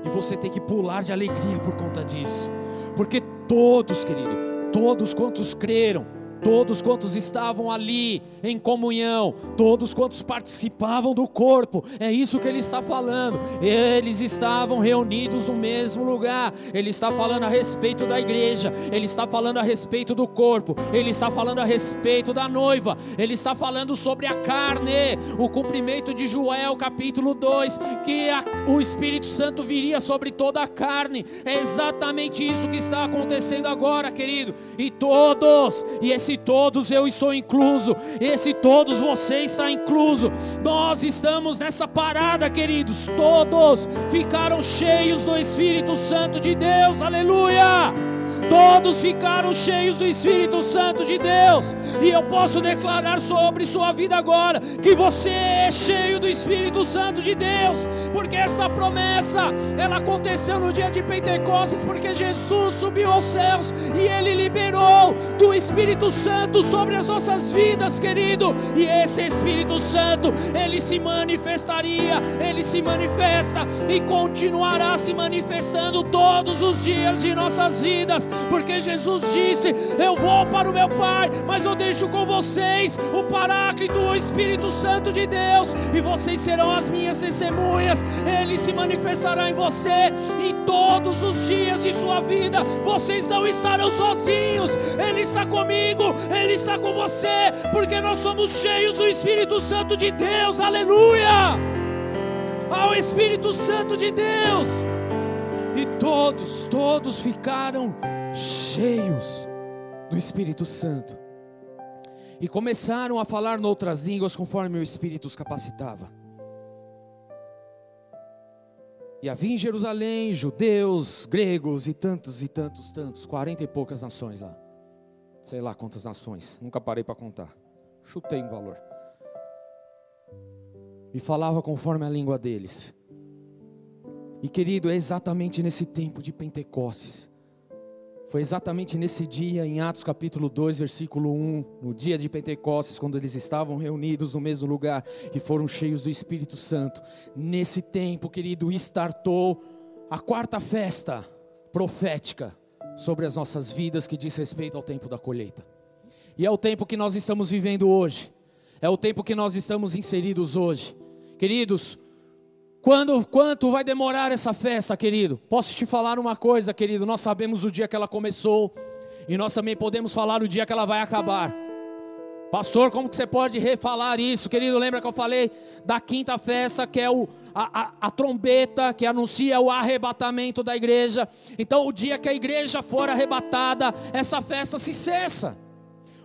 E você tem que pular de alegria por conta disso. Porque todos, querido, todos quantos creram, todos quantos estavam ali em comunhão, todos quantos participavam do corpo, é isso que ele está falando. Eles estavam reunidos no mesmo lugar. Ele está falando a respeito da igreja, ele está falando a respeito do corpo, ele está falando a respeito da noiva, ele está falando sobre a carne, o cumprimento de Joel capítulo 2, que a, o Espírito Santo viria sobre toda a carne. É exatamente isso que está acontecendo agora, querido. E todos, e esse esse todos eu estou incluso, esse todos você está incluso. Nós estamos nessa parada, queridos. Todos ficaram cheios do Espírito Santo de Deus, aleluia. Todos ficaram cheios do Espírito Santo de Deus. E eu posso declarar sobre sua vida agora que você é cheio do Espírito Santo de Deus, porque essa promessa ela aconteceu no dia de Pentecostes, porque Jesus subiu aos céus e ele liberou do Espírito Santo sobre as nossas vidas, querido. E esse Espírito Santo, ele se manifestaria, ele se manifesta e continuará se manifestando todos os dias de nossas vidas porque Jesus disse: Eu vou para o meu Pai, mas eu deixo com vocês o Paráclito, o Espírito Santo de Deus, e vocês serão as minhas testemunhas. Ele se manifestará em você, e todos os dias de sua vida vocês não estarão sozinhos. Ele está comigo, Ele está com você, porque nós somos cheios do Espírito Santo de Deus. Aleluia! Ao Espírito Santo de Deus. E todos, todos ficaram cheios do Espírito Santo. E começaram a falar noutras línguas conforme o Espírito os capacitava. E havia em Jerusalém judeus, gregos e tantos e tantos, tantos, quarenta e poucas nações lá. Sei lá quantas nações, nunca parei para contar. Chutei um valor. E falava conforme a língua deles. E querido, é exatamente nesse tempo de Pentecostes foi exatamente nesse dia, em Atos capítulo 2, versículo 1, no dia de Pentecostes, quando eles estavam reunidos no mesmo lugar e foram cheios do Espírito Santo. Nesse tempo, querido, startou a quarta festa profética sobre as nossas vidas que diz respeito ao tempo da colheita. E é o tempo que nós estamos vivendo hoje. É o tempo que nós estamos inseridos hoje. Queridos, quando, quanto vai demorar essa festa, querido? Posso te falar uma coisa, querido? Nós sabemos o dia que ela começou e nós também podemos falar o dia que ela vai acabar. Pastor, como que você pode refalar isso, querido? Lembra que eu falei da quinta festa, que é o, a, a, a, trombeta que anuncia o arrebatamento da igreja. Então, o dia que a igreja for arrebatada, essa festa se cessa.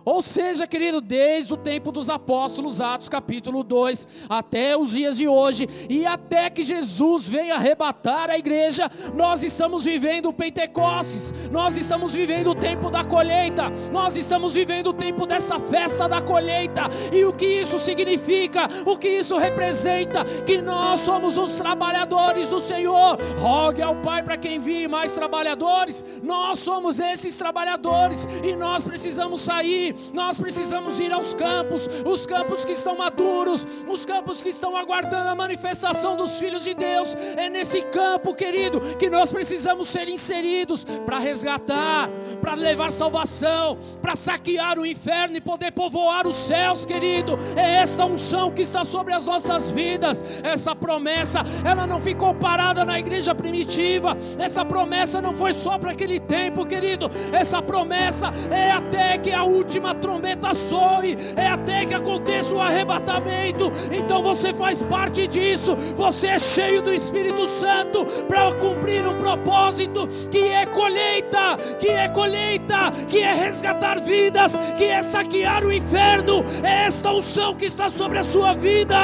Ou seja, querido, desde o tempo dos apóstolos, Atos capítulo 2, até os dias de hoje, e até que Jesus venha arrebatar a igreja, nós estamos vivendo o Pentecostes, nós estamos vivendo o tempo da colheita, nós estamos vivendo o tempo dessa festa da colheita, e o que isso significa, o que isso representa, que nós somos os trabalhadores do Senhor, rogue ao Pai para que envie mais trabalhadores, nós somos esses trabalhadores, e nós precisamos sair nós precisamos ir aos campos, os campos que estão maduros, os campos que estão aguardando a manifestação dos filhos de Deus. É nesse campo, querido, que nós precisamos ser inseridos para resgatar, para levar salvação, para saquear o inferno e poder povoar os céus, querido. É essa unção que está sobre as nossas vidas, essa promessa, ela não ficou parada na igreja primitiva, essa promessa não foi só para aquele tempo, querido, essa promessa é até que a última última trombeta soe, é até que aconteça o arrebatamento. Então você faz parte disso, você é cheio do Espírito Santo para cumprir um propósito que é colheita, que é colheita, que é resgatar vidas, que é saquear o inferno. É esta unção que está sobre a sua vida.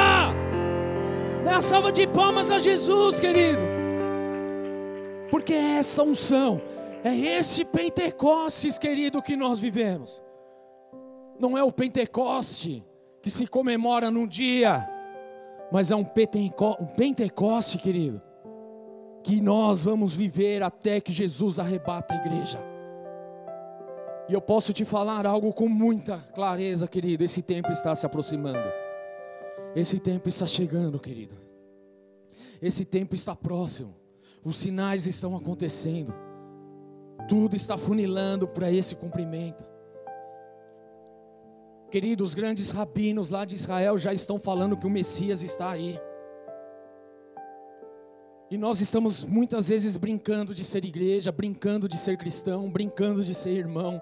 Dê a salva de palmas a Jesus, querido. Porque é essa unção, é esse Pentecostes, querido, que nós vivemos não é o Pentecoste que se comemora num dia, mas é um, Penteco Pentecoste, querido, que nós vamos viver até que Jesus arrebata a igreja. E eu posso te falar algo com muita clareza, querido: esse tempo está se aproximando, esse tempo está chegando, querido, esse tempo está próximo, os sinais estão acontecendo, tudo está funilando para esse cumprimento. Queridos, os grandes rabinos lá de Israel já estão falando que o Messias está aí. E nós estamos muitas vezes brincando de ser igreja, brincando de ser cristão, brincando de ser irmão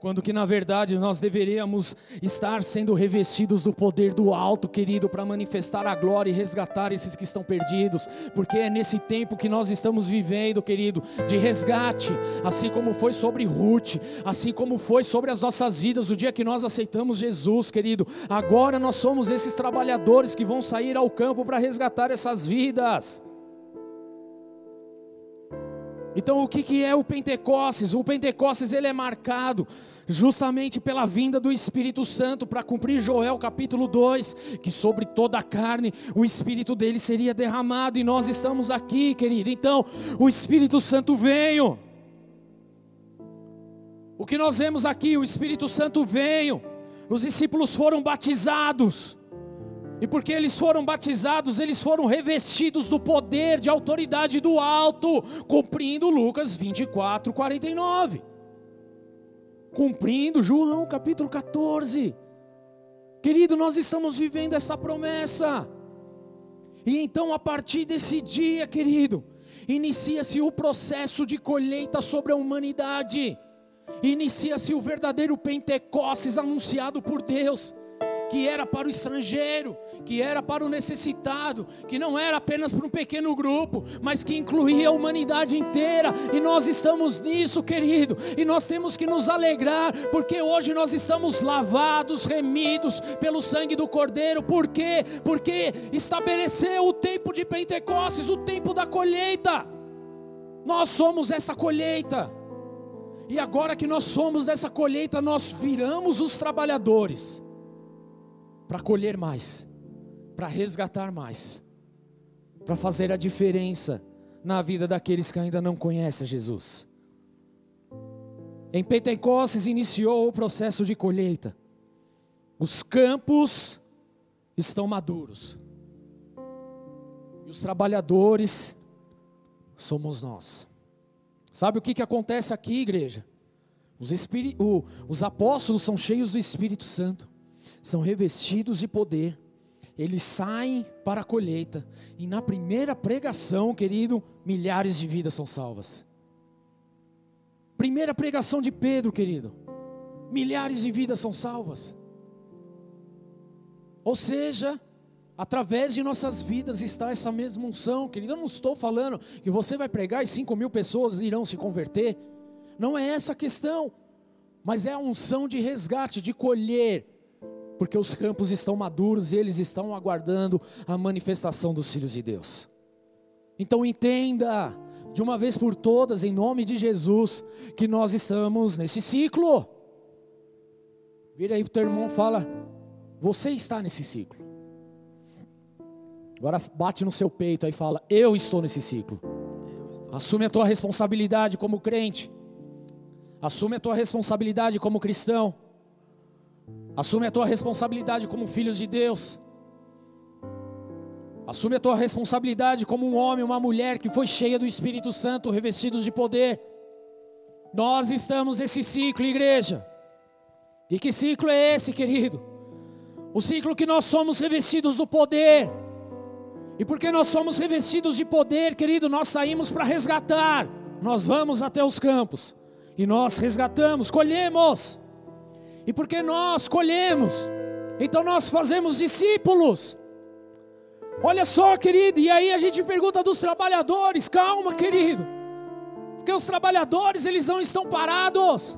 quando que na verdade nós deveríamos estar sendo revestidos do poder do alto, querido, para manifestar a glória e resgatar esses que estão perdidos, porque é nesse tempo que nós estamos vivendo, querido, de resgate, assim como foi sobre Ruth, assim como foi sobre as nossas vidas o dia que nós aceitamos Jesus, querido. Agora nós somos esses trabalhadores que vão sair ao campo para resgatar essas vidas. Então, o que, que é o Pentecostes? O Pentecostes ele é marcado justamente pela vinda do Espírito Santo para cumprir Joel capítulo 2, que sobre toda a carne o Espírito dele seria derramado e nós estamos aqui, querido. Então, o Espírito Santo veio. O que nós vemos aqui, o Espírito Santo veio. Os discípulos foram batizados. E porque eles foram batizados, eles foram revestidos do poder de autoridade do alto, cumprindo Lucas 24, 49. Cumprindo João capítulo 14. Querido, nós estamos vivendo essa promessa. E então, a partir desse dia, querido, inicia-se o processo de colheita sobre a humanidade. Inicia-se o verdadeiro Pentecostes anunciado por Deus que era para o estrangeiro, que era para o necessitado, que não era apenas para um pequeno grupo, mas que incluía a humanidade inteira. E nós estamos nisso, querido, e nós temos que nos alegrar, porque hoje nós estamos lavados, remidos pelo sangue do Cordeiro. Por quê? Porque estabeleceu o tempo de Pentecostes, o tempo da colheita. Nós somos essa colheita. E agora que nós somos dessa colheita, nós viramos os trabalhadores para colher mais, para resgatar mais, para fazer a diferença na vida daqueles que ainda não conhecem Jesus. Em Pentecostes iniciou o processo de colheita. Os campos estão maduros. E os trabalhadores somos nós. Sabe o que, que acontece aqui, igreja? Os, os apóstolos são cheios do Espírito Santo são revestidos de poder, eles saem para a colheita, e na primeira pregação, querido, milhares de vidas são salvas. Primeira pregação de Pedro, querido, milhares de vidas são salvas. Ou seja, através de nossas vidas está essa mesma unção, querido. Eu não estou falando que você vai pregar e cinco mil pessoas irão se converter. Não é essa a questão. mas é a unção de resgate, de colher, porque os campos estão maduros e eles estão aguardando a manifestação dos filhos de Deus. Então entenda, de uma vez por todas, em nome de Jesus, que nós estamos nesse ciclo. Vira aí para o teu irmão fala: Você está nesse ciclo. Agora bate no seu peito e fala: Eu estou nesse ciclo. Assume a tua responsabilidade como crente. Assume a tua responsabilidade como cristão. Assume a tua responsabilidade como filhos de Deus. Assume a tua responsabilidade como um homem, uma mulher que foi cheia do Espírito Santo, revestidos de poder. Nós estamos nesse ciclo, igreja. E que ciclo é esse, querido? O ciclo que nós somos revestidos do poder. E porque nós somos revestidos de poder, querido, nós saímos para resgatar. Nós vamos até os campos e nós resgatamos, colhemos. E porque nós colhemos, então nós fazemos discípulos. Olha só, querido, e aí a gente pergunta dos trabalhadores, calma, querido. Porque os trabalhadores, eles não estão parados.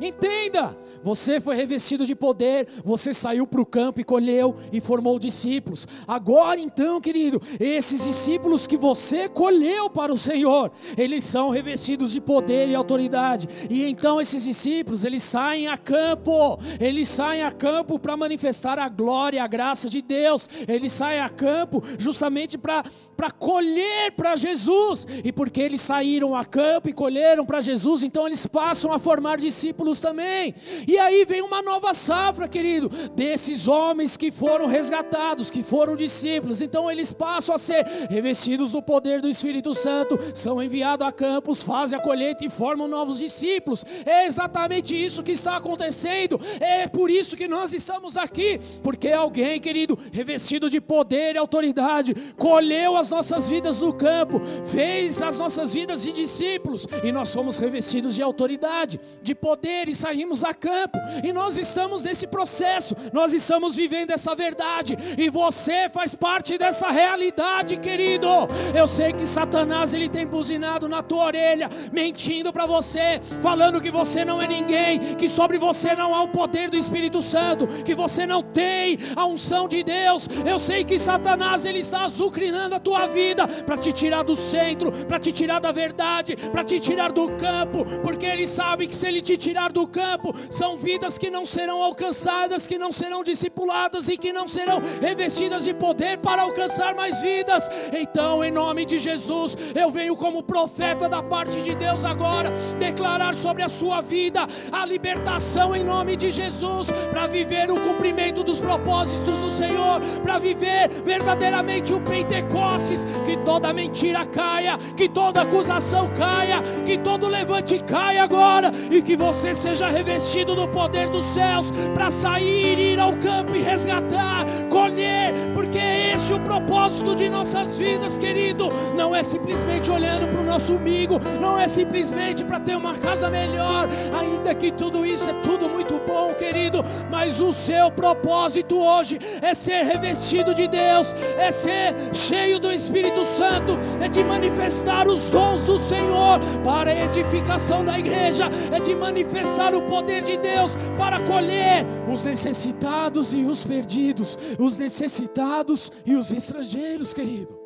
Entenda, você foi revestido de poder, você saiu para o campo e colheu e formou discípulos. Agora então, querido, esses discípulos que você colheu para o Senhor, eles são revestidos de poder e autoridade. E então esses discípulos, eles saem a campo, eles saem a campo para manifestar a glória, a graça de Deus. Eles saem a campo justamente para para colher para Jesus. E porque eles saíram a campo e colheram para Jesus, então eles passam a formar discípulos também. E aí vem uma nova safra, querido, desses homens que foram resgatados, que foram discípulos. Então eles passam a ser revestidos do poder do Espírito Santo, são enviados a campos, fazem a colheita e formam novos discípulos. É exatamente isso que está acontecendo. É por isso que nós estamos aqui, porque alguém, querido, revestido de poder e autoridade, colheu as nossas vidas no campo, fez as nossas vidas de discípulos, e nós somos revestidos de autoridade, de poder, e saímos a campo, e nós estamos nesse processo, nós estamos vivendo essa verdade, e você faz parte dessa realidade, querido. Eu sei que Satanás ele tem buzinado na tua orelha, mentindo para você, falando que você não é ninguém, que sobre você não há o poder do Espírito Santo, que você não tem a unção de Deus. Eu sei que Satanás ele está azucrinando a tua tua vida, para te tirar do centro, para te tirar da verdade, para te tirar do campo, porque Ele sabe que se Ele te tirar do campo, são vidas que não serão alcançadas, que não serão discipuladas e que não serão revestidas de poder para alcançar mais vidas. Então, em nome de Jesus, eu venho como profeta da parte de Deus agora, declarar sobre a sua vida a libertação em nome de Jesus, para viver o cumprimento dos propósitos do Senhor, para viver verdadeiramente o Pentecostes que toda mentira caia, que toda acusação caia, que todo levante caia agora e que você seja revestido do poder dos céus para sair, ir ao campo e resgatar, colher, porque é esse o propósito de nossas vidas, querido. Não é simplesmente olhando para o nosso umbigo, não é simplesmente para ter uma casa melhor, ainda que tudo isso é tudo muito bom, querido, mas o seu propósito hoje é ser revestido de Deus, é ser cheio do Espírito Santo é de manifestar os dons do Senhor para a edificação da igreja, é de manifestar o poder de Deus para colher os necessitados e os perdidos, os necessitados e os estrangeiros, querido.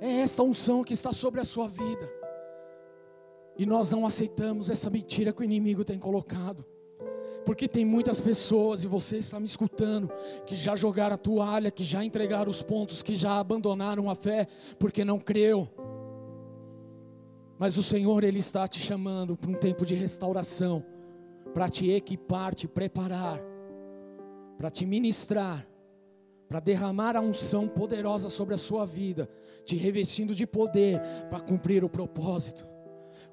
É essa unção que está sobre a sua vida. E nós não aceitamos essa mentira que o inimigo tem colocado. Porque tem muitas pessoas, e você está me escutando, que já jogaram a toalha, que já entregaram os pontos, que já abandonaram a fé, porque não creu. Mas o Senhor, Ele está te chamando para um tempo de restauração, para te equipar, te preparar, para te ministrar, para derramar a unção poderosa sobre a sua vida, te revestindo de poder para cumprir o propósito.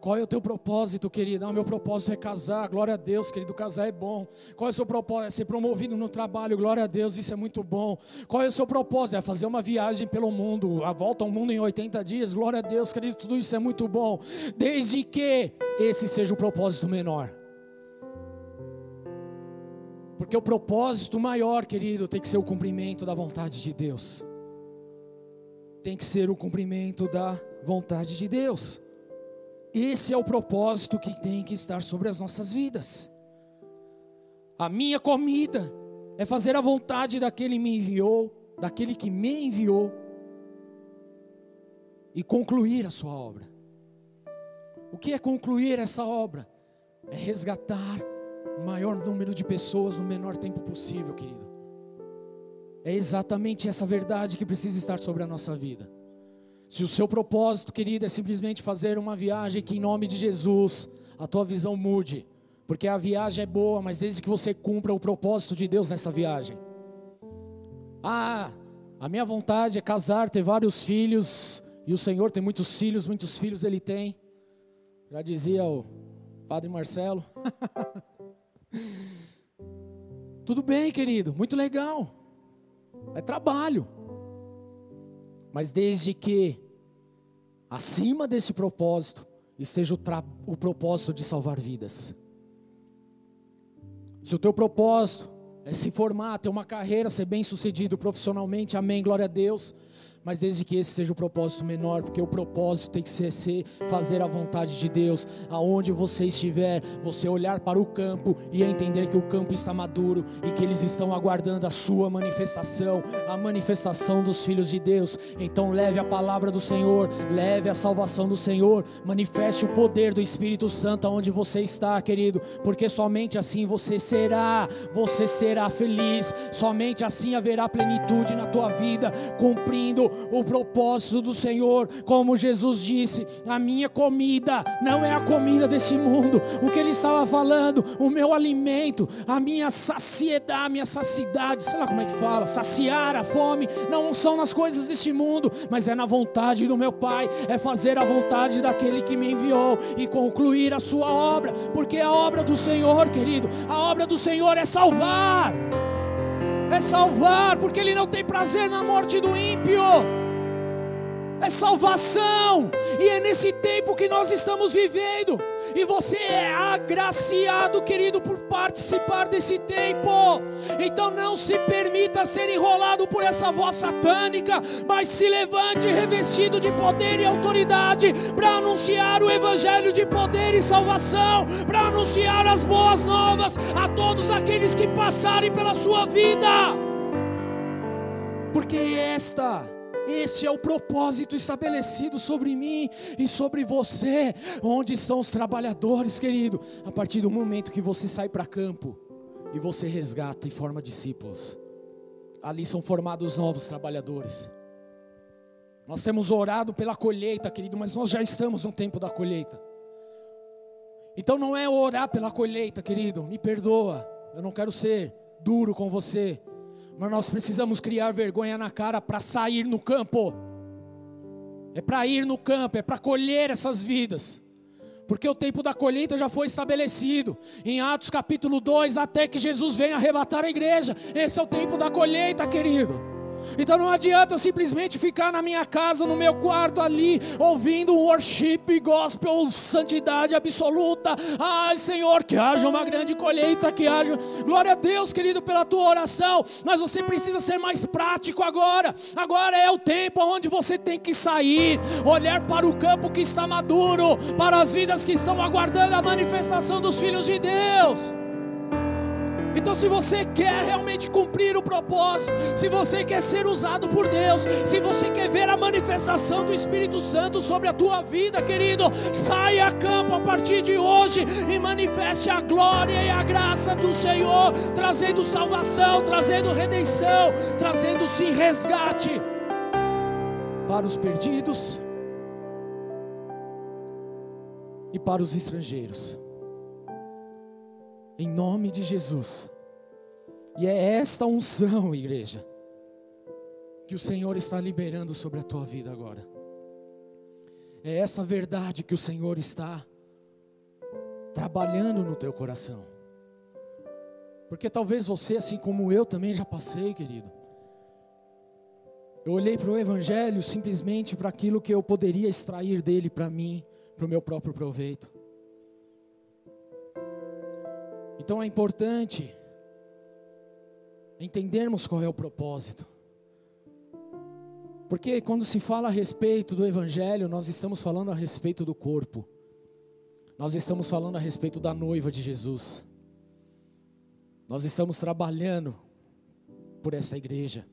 Qual é o teu propósito, querido? Ah, meu propósito é casar, glória a Deus, querido, casar é bom. Qual é o seu propósito? É ser promovido no trabalho, glória a Deus, isso é muito bom. Qual é o seu propósito? É fazer uma viagem pelo mundo, a volta ao mundo em 80 dias, glória a Deus, querido, tudo isso é muito bom. Desde que esse seja o propósito menor. Porque o propósito maior, querido, tem que ser o cumprimento da vontade de Deus. Tem que ser o cumprimento da vontade de Deus. Esse é o propósito que tem que estar sobre as nossas vidas. A minha comida é fazer a vontade daquele que me enviou, daquele que me enviou e concluir a sua obra. O que é concluir essa obra? É resgatar o maior número de pessoas no menor tempo possível, querido. É exatamente essa verdade que precisa estar sobre a nossa vida. Se o seu propósito, querido, é simplesmente fazer uma viagem que, em nome de Jesus, a tua visão mude, porque a viagem é boa, mas desde que você cumpra o propósito de Deus nessa viagem. Ah, a minha vontade é casar, ter vários filhos, e o Senhor tem muitos filhos, muitos filhos Ele tem. Já dizia o Padre Marcelo. [LAUGHS] Tudo bem, querido, muito legal. É trabalho. Mas desde que, acima desse propósito, esteja o, o propósito de salvar vidas. Se o teu propósito é se formar, ter uma carreira, ser bem sucedido profissionalmente, amém, glória a Deus mas desde que esse seja o propósito menor, porque o propósito tem que ser, ser, fazer a vontade de Deus, aonde você estiver, você olhar para o campo e entender que o campo está maduro e que eles estão aguardando a sua manifestação, a manifestação dos filhos de Deus. Então leve a palavra do Senhor, leve a salvação do Senhor, manifeste o poder do Espírito Santo aonde você está, querido, porque somente assim você será, você será feliz, somente assim haverá plenitude na tua vida, cumprindo o propósito do Senhor, como Jesus disse: a minha comida não é a comida desse mundo. O que ele estava falando, o meu alimento, a minha saciedade, a minha saciedade, sei lá como é que fala, saciar a fome, não são nas coisas deste mundo, mas é na vontade do meu Pai, é fazer a vontade daquele que me enviou e concluir a sua obra, porque a obra do Senhor, querido, a obra do Senhor é salvar é salvar, porque Ele não tem prazer na morte do ímpio é salvação, e é nesse tempo que nós estamos vivendo, e você é agraciado, querido, por participar desse tempo. Então não se permita ser enrolado por essa voz satânica, mas se levante revestido de poder e autoridade para anunciar o evangelho de poder e salvação, para anunciar as boas novas a todos aqueles que passarem pela sua vida. Porque esta esse é o propósito estabelecido sobre mim e sobre você. Onde estão os trabalhadores, querido? A partir do momento que você sai para campo e você resgata e forma discípulos, ali são formados novos trabalhadores. Nós temos orado pela colheita, querido, mas nós já estamos no tempo da colheita. Então não é orar pela colheita, querido, me perdoa, eu não quero ser duro com você. Mas nós precisamos criar vergonha na cara para sair no campo. É para ir no campo, é para colher essas vidas. Porque o tempo da colheita já foi estabelecido. Em Atos capítulo 2, até que Jesus venha arrebatar a igreja. Esse é o tempo da colheita, querido. Então não adianta eu simplesmente ficar na minha casa, no meu quarto ali, ouvindo um worship, gospel, santidade absoluta. Ai, Senhor, que haja uma grande colheita, que haja. Glória a Deus, querido, pela tua oração. Mas você precisa ser mais prático agora. Agora é o tempo onde você tem que sair, olhar para o campo que está maduro, para as vidas que estão aguardando a manifestação dos filhos de Deus. Então, se você quer realmente cumprir o propósito, se você quer ser usado por Deus, se você quer ver a manifestação do Espírito Santo sobre a tua vida, querido, saia a campo a partir de hoje e manifeste a glória e a graça do Senhor, trazendo salvação, trazendo redenção, trazendo sim resgate para os perdidos e para os estrangeiros em nome de Jesus. E é esta unção, igreja, que o Senhor está liberando sobre a tua vida agora. É essa verdade que o Senhor está trabalhando no teu coração. Porque talvez você, assim como eu, também já passei, querido. Eu olhei para o Evangelho simplesmente para aquilo que eu poderia extrair dele para mim, para o meu próprio proveito. Então é importante entendermos qual é o propósito. Porque quando se fala a respeito do Evangelho, nós estamos falando a respeito do corpo. Nós estamos falando a respeito da noiva de Jesus. Nós estamos trabalhando por essa igreja,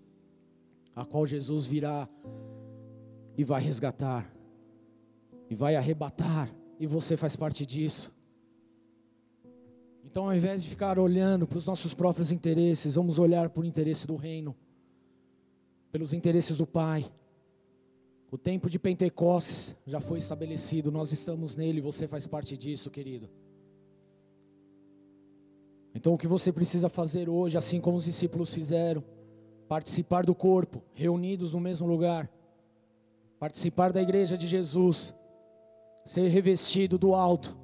a qual Jesus virá e vai resgatar, e vai arrebatar, e você faz parte disso. Então, ao invés de ficar olhando para os nossos próprios interesses, vamos olhar por interesse do reino, pelos interesses do Pai. O tempo de Pentecostes já foi estabelecido, nós estamos nele, você faz parte disso, querido. Então, o que você precisa fazer hoje, assim como os discípulos fizeram, participar do corpo, reunidos no mesmo lugar, participar da igreja de Jesus, ser revestido do alto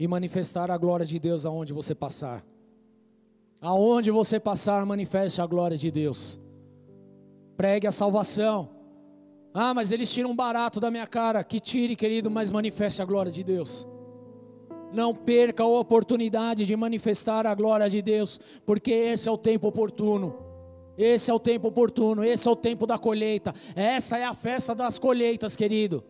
e manifestar a glória de Deus aonde você passar. Aonde você passar, manifeste a glória de Deus. Pregue a salvação. Ah, mas eles tiram barato da minha cara. Que tire, querido, mas manifeste a glória de Deus. Não perca a oportunidade de manifestar a glória de Deus, porque esse é o tempo oportuno. Esse é o tempo oportuno, esse é o tempo da colheita. Essa é a festa das colheitas, querido.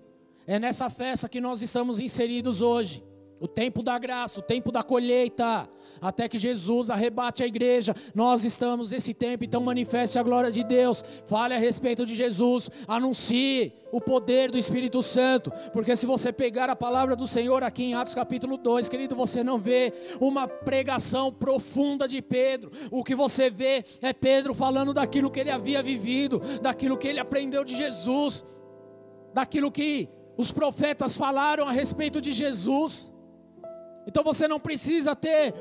É nessa festa que nós estamos inseridos hoje o tempo da graça, o tempo da colheita, até que Jesus arrebate a igreja. Nós estamos nesse tempo, então manifeste a glória de Deus, fale a respeito de Jesus, anuncie o poder do Espírito Santo, porque se você pegar a palavra do Senhor aqui em Atos capítulo 2, querido, você não vê uma pregação profunda de Pedro, o que você vê é Pedro falando daquilo que ele havia vivido, daquilo que ele aprendeu de Jesus, daquilo que os profetas falaram a respeito de Jesus. Então você não precisa ter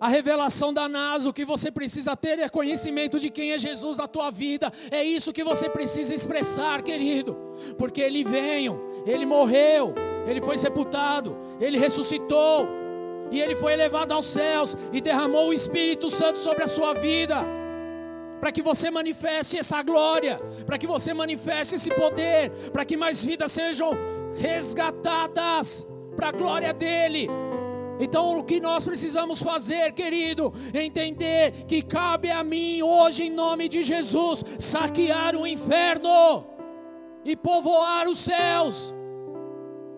a revelação da NASA, o que você precisa ter é conhecimento de quem é Jesus na tua vida. É isso que você precisa expressar, querido. Porque ele veio, ele morreu, ele foi sepultado, ele ressuscitou e ele foi elevado aos céus e derramou o Espírito Santo sobre a sua vida. Para que você manifeste essa glória, para que você manifeste esse poder, para que mais vidas sejam resgatadas para a glória dele. Então, o que nós precisamos fazer, querido, entender que cabe a mim hoje, em nome de Jesus, saquear o inferno e povoar os céus.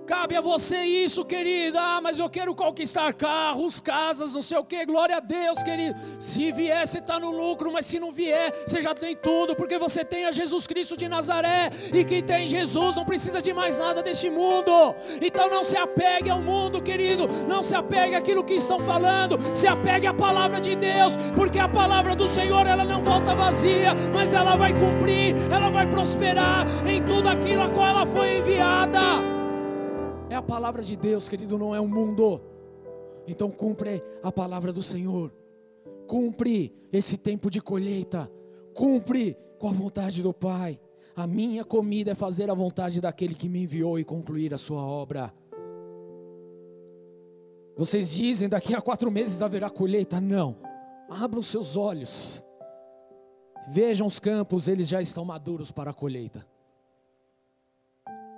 Cabe a você isso, querida. Ah, mas eu quero conquistar carros, casas, não sei o que. Glória a Deus, querido. Se vier, você está no lucro, mas se não vier, você já tem tudo, porque você tem a Jesus Cristo de Nazaré. E quem tem Jesus não precisa de mais nada deste mundo. Então não se apegue ao mundo, querido. Não se apegue àquilo que estão falando. Se apegue à palavra de Deus, porque a palavra do Senhor ela não volta vazia, mas ela vai cumprir, ela vai prosperar em tudo aquilo a qual ela foi enviada. É a palavra de Deus, querido, não é o mundo. Então cumpre a palavra do Senhor. Cumpre esse tempo de colheita. Cumpre com a vontade do Pai. A minha comida é fazer a vontade daquele que me enviou e concluir a sua obra. Vocês dizem daqui a quatro meses haverá colheita? Não. Abram seus olhos. Vejam os campos, eles já estão maduros para a colheita.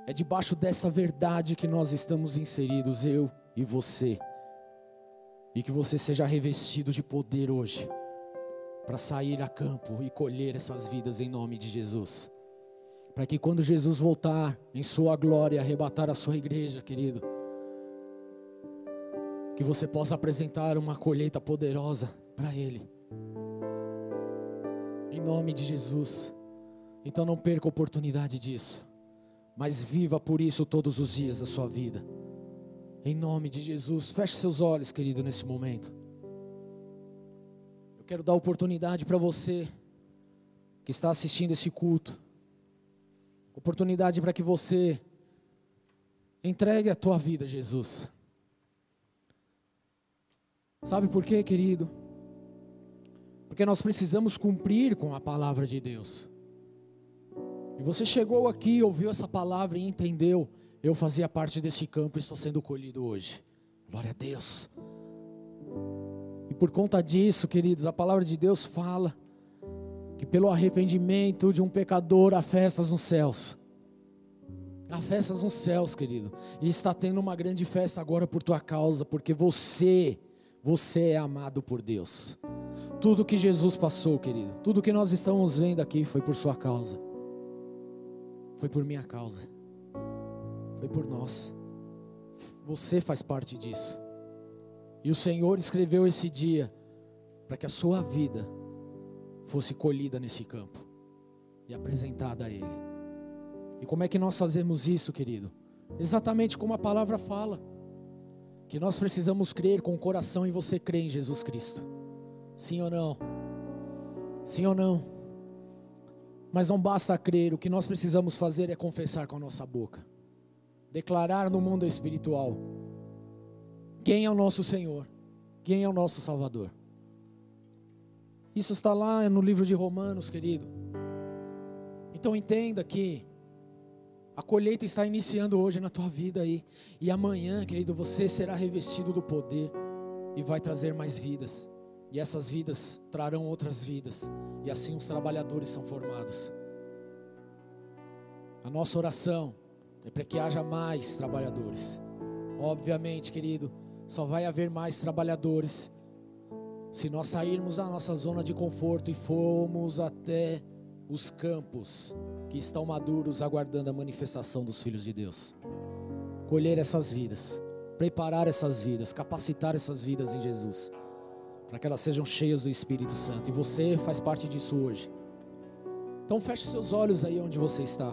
É debaixo dessa verdade que nós estamos inseridos, eu e você. E que você seja revestido de poder hoje, para sair a campo e colher essas vidas em nome de Jesus. Para que quando Jesus voltar em Sua glória, arrebatar a Sua igreja, querido, que você possa apresentar uma colheita poderosa para Ele. Em nome de Jesus. Então não perca a oportunidade disso mas viva por isso todos os dias da sua vida. Em nome de Jesus, feche seus olhos, querido, nesse momento. Eu quero dar oportunidade para você que está assistindo esse culto. Oportunidade para que você entregue a tua vida a Jesus. Sabe por quê, querido? Porque nós precisamos cumprir com a palavra de Deus. E você chegou aqui, ouviu essa palavra e entendeu. Eu fazia parte desse campo e estou sendo colhido hoje. Glória a Deus. E por conta disso, queridos, a palavra de Deus fala que pelo arrependimento de um pecador há festas nos céus. Há festas nos céus, querido. E está tendo uma grande festa agora por tua causa, porque você, você é amado por Deus. Tudo que Jesus passou, querido, tudo que nós estamos vendo aqui foi por sua causa. Foi por minha causa. Foi por nós. Você faz parte disso. E o Senhor escreveu esse dia para que a sua vida fosse colhida nesse campo e apresentada a Ele. E como é que nós fazemos isso, querido? Exatamente como a palavra fala. Que nós precisamos crer com o coração e você crê em Jesus Cristo. Sim ou não? Sim ou não? Mas não basta crer, o que nós precisamos fazer é confessar com a nossa boca. Declarar no mundo espiritual quem é o nosso Senhor, quem é o nosso Salvador. Isso está lá no livro de Romanos, querido. Então entenda que a colheita está iniciando hoje na tua vida aí. E amanhã, querido, você será revestido do poder e vai trazer mais vidas. E essas vidas trarão outras vidas. E assim os trabalhadores são formados. A nossa oração é para que haja mais trabalhadores. Obviamente, querido, só vai haver mais trabalhadores se nós sairmos da nossa zona de conforto e formos até os campos que estão maduros aguardando a manifestação dos filhos de Deus. Colher essas vidas, preparar essas vidas, capacitar essas vidas em Jesus, para que elas sejam cheias do Espírito Santo. E você faz parte disso hoje. Então feche seus olhos aí onde você está.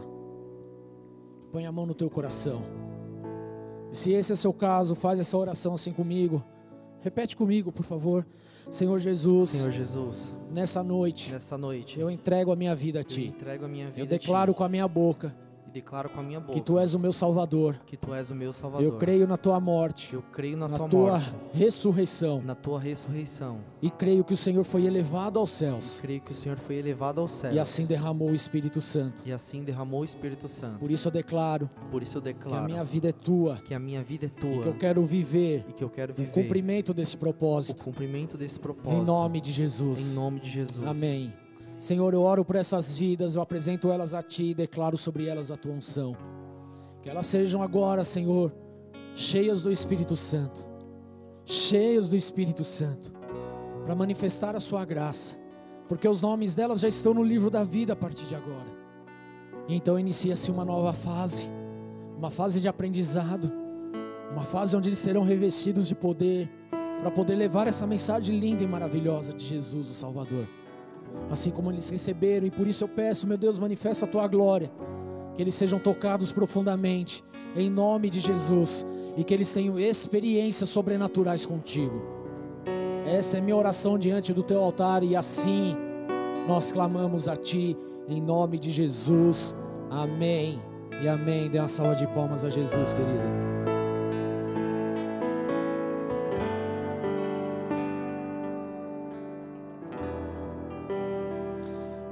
Põe a mão no teu coração. E se esse é o seu caso, faz essa oração assim comigo. Repete comigo, por favor. Senhor Jesus, Senhor Jesus, nessa noite, nessa noite eu entrego a minha vida a eu Ti. entrego a minha vida Eu declaro com a minha boca declaro com a minha boca que Tu és o meu Salvador. que tu és o meu Salvador. Eu creio na Tua morte, eu creio na, na tua, Tua morte, ressurreição na tua ressurreição. e creio que o Senhor foi elevado aos E céus creio que o Senhor foi elevado aos céus. e assim derramou o Espírito Santo. e assim derramou o Espírito Santo. Por isso eu declaro Por isso eu que a declaro minha vida é Tua que a minha vida é e tua que eu quero viver e que eu quero o viver cumprimento desse o propósito. cumprimento desse propósito. Em nome de Em Jesus. nome de Jesus. Amém. Senhor, eu oro por essas vidas, eu apresento elas a Ti e declaro sobre elas a Tua unção. Que elas sejam agora, Senhor, cheias do Espírito Santo, cheias do Espírito Santo, para manifestar a Sua graça, porque os nomes delas já estão no livro da vida a partir de agora. E então inicia-se uma nova fase, uma fase de aprendizado, uma fase onde eles serão revestidos de poder, para poder levar essa mensagem linda e maravilhosa de Jesus, o Salvador. Assim como eles receberam, e por isso eu peço, meu Deus, manifesta a tua glória, que eles sejam tocados profundamente, em nome de Jesus, e que eles tenham experiências sobrenaturais contigo. Essa é minha oração diante do teu altar, e assim nós clamamos a ti, em nome de Jesus. Amém e amém. Dê uma salva de palmas a Jesus, querido.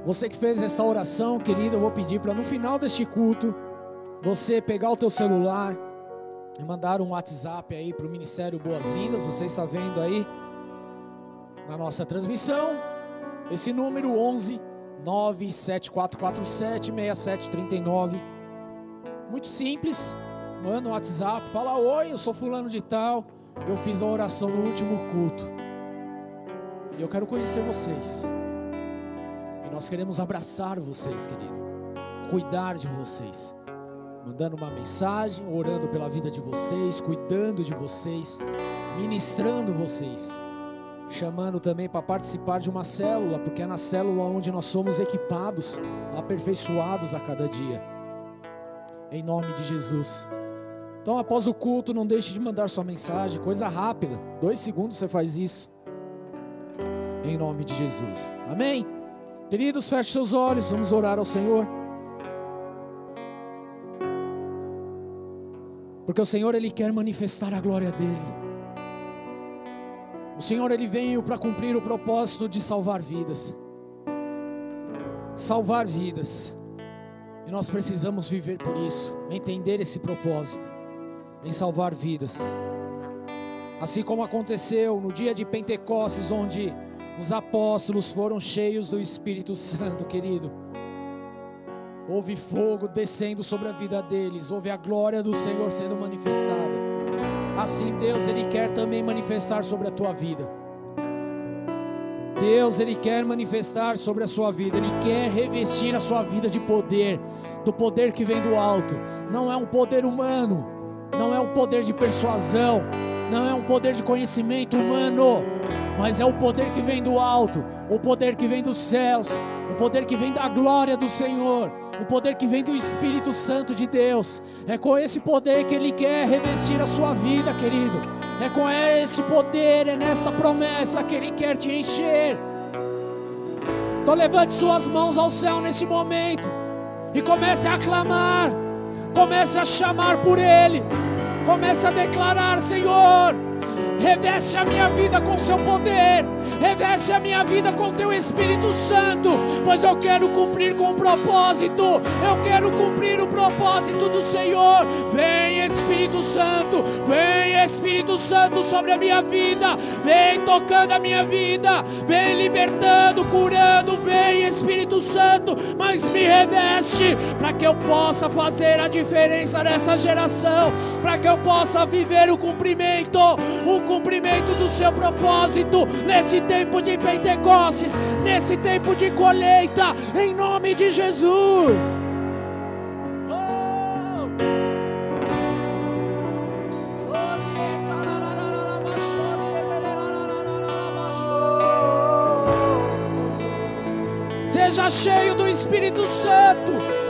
Você que fez essa oração, querido, eu vou pedir para no final deste culto, você pegar o teu celular e mandar um WhatsApp aí para o Ministério Boas-Vindas. Você está vendo aí na nossa transmissão esse número 11 97447 6739. Muito simples. Manda um WhatsApp, fala: "Oi, eu sou fulano de tal. Eu fiz a oração no último culto. E eu quero conhecer vocês. Nós queremos abraçar vocês, querido. Cuidar de vocês. Mandando uma mensagem, orando pela vida de vocês, cuidando de vocês, ministrando vocês. Chamando também para participar de uma célula, porque é na célula onde nós somos equipados, aperfeiçoados a cada dia. Em nome de Jesus. Então, após o culto, não deixe de mandar sua mensagem, coisa rápida. Dois segundos você faz isso. Em nome de Jesus. Amém? Queridos, feche seus olhos, vamos orar ao Senhor. Porque o Senhor, Ele quer manifestar a glória dEle. O Senhor, Ele veio para cumprir o propósito de salvar vidas. Salvar vidas. E nós precisamos viver por isso, entender esse propósito, em salvar vidas. Assim como aconteceu no dia de Pentecostes, onde os apóstolos foram cheios do Espírito Santo, querido. Houve fogo descendo sobre a vida deles, houve a glória do Senhor sendo manifestada. Assim Deus ele quer também manifestar sobre a tua vida. Deus ele quer manifestar sobre a sua vida, ele quer revestir a sua vida de poder, do poder que vem do alto. Não é um poder humano, não é um poder de persuasão, não é um poder de conhecimento humano, mas é o poder que vem do alto, o poder que vem dos céus, o poder que vem da glória do Senhor, o poder que vem do Espírito Santo de Deus. É com esse poder que Ele quer revestir a sua vida, querido. É com esse poder, é nesta promessa que Ele quer te encher. Então levante suas mãos ao céu nesse momento e comece a clamar, comece a chamar por Ele, comece a declarar: Senhor, reveste a minha vida com seu poder, reveste a minha vida com teu Espírito Santo, pois eu quero cumprir com o propósito, eu quero cumprir o propósito do Senhor. Vem Espírito Santo, vem Espírito Santo sobre a minha vida, vem tocando a minha vida, vem libertando, curando, vem Espírito Santo, mas me reveste para que eu possa fazer a diferença nessa geração, para que eu possa viver o cumprimento, o cumprimento do seu propósito nesse tempo de Pentecostes, nesse tempo de colheita, em nome de Jesus. Oh! Seja cheio do Espírito Santo.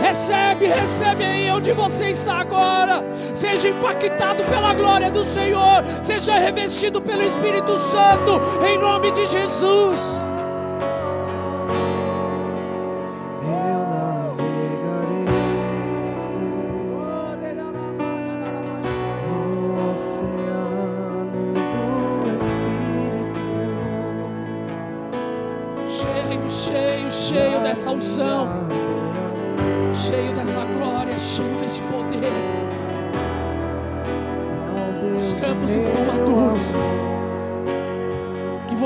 Recebe, recebe aí onde você está agora. Seja impactado pela glória do Senhor. Seja revestido pelo Espírito Santo. Em nome de Jesus. Eu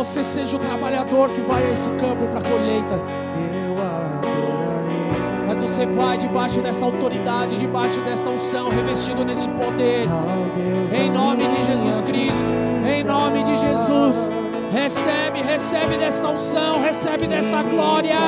você seja o trabalhador que vai a esse campo para a colheita. Mas você vai debaixo dessa autoridade, debaixo dessa unção, revestido nesse poder. Em nome de Jesus Cristo, em nome de Jesus. Recebe, recebe desta unção, recebe dessa glória.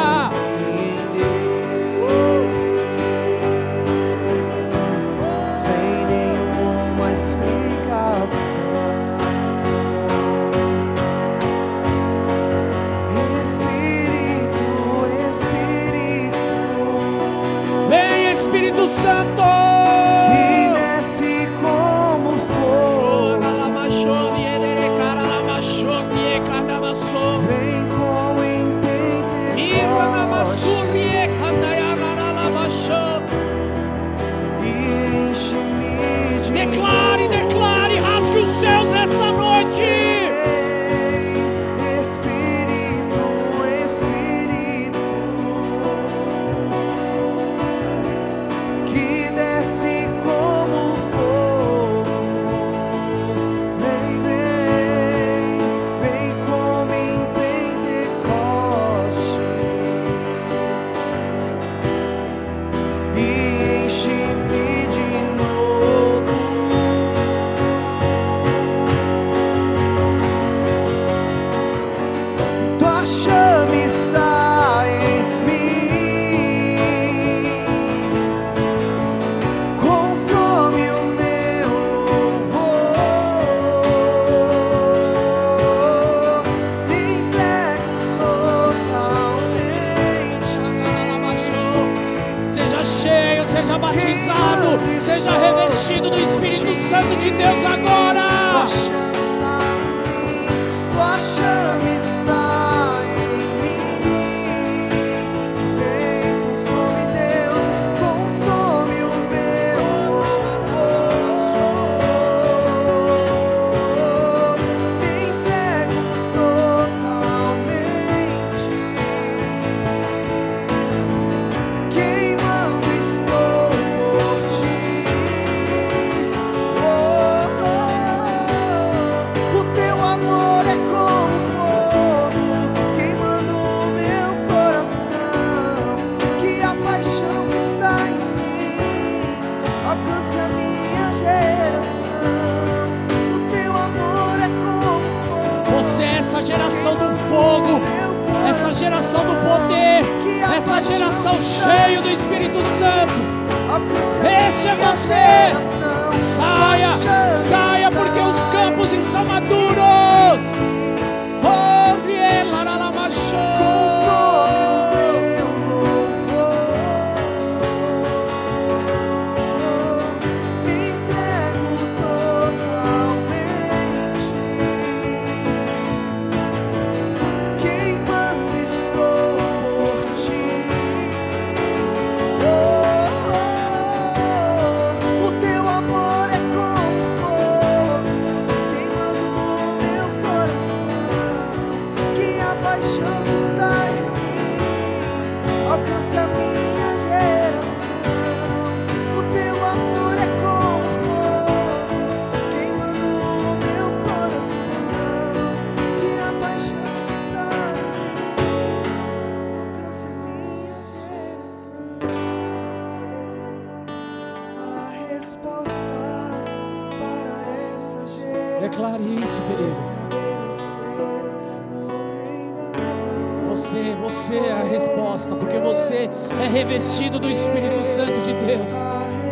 Deus.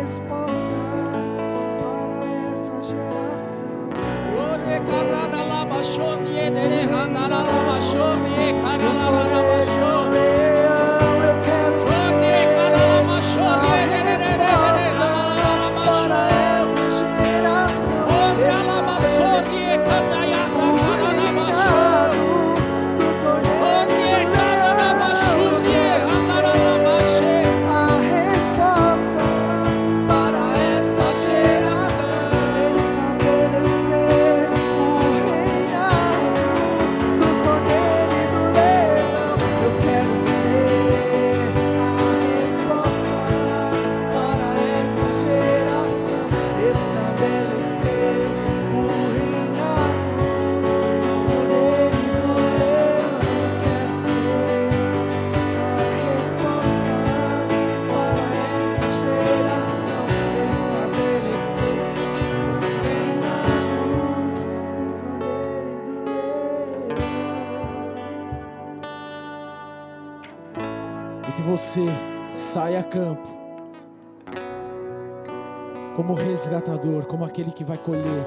Como resgatador, como aquele que vai colher,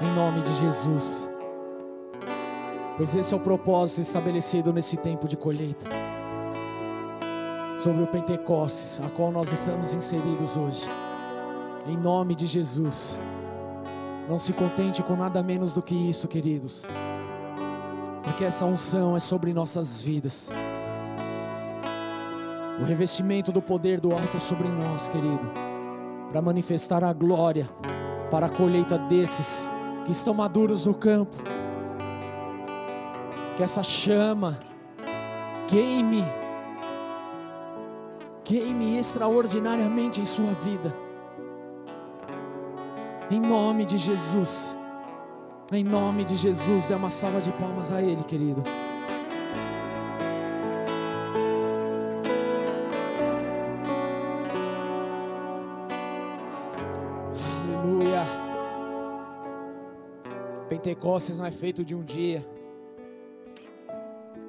em nome de Jesus. Pois esse é o propósito estabelecido nesse tempo de colheita, sobre o Pentecostes, a qual nós estamos inseridos hoje, em nome de Jesus. Não se contente com nada menos do que isso, queridos, porque essa unção é sobre nossas vidas. O revestimento do poder do alto é sobre nós, querido, para manifestar a glória para a colheita desses que estão maduros no campo. Que essa chama queime, queime extraordinariamente em sua vida. Em nome de Jesus. Em nome de Jesus, dê uma salva de palmas a Ele, querido. Pentecostes não é feito de um dia.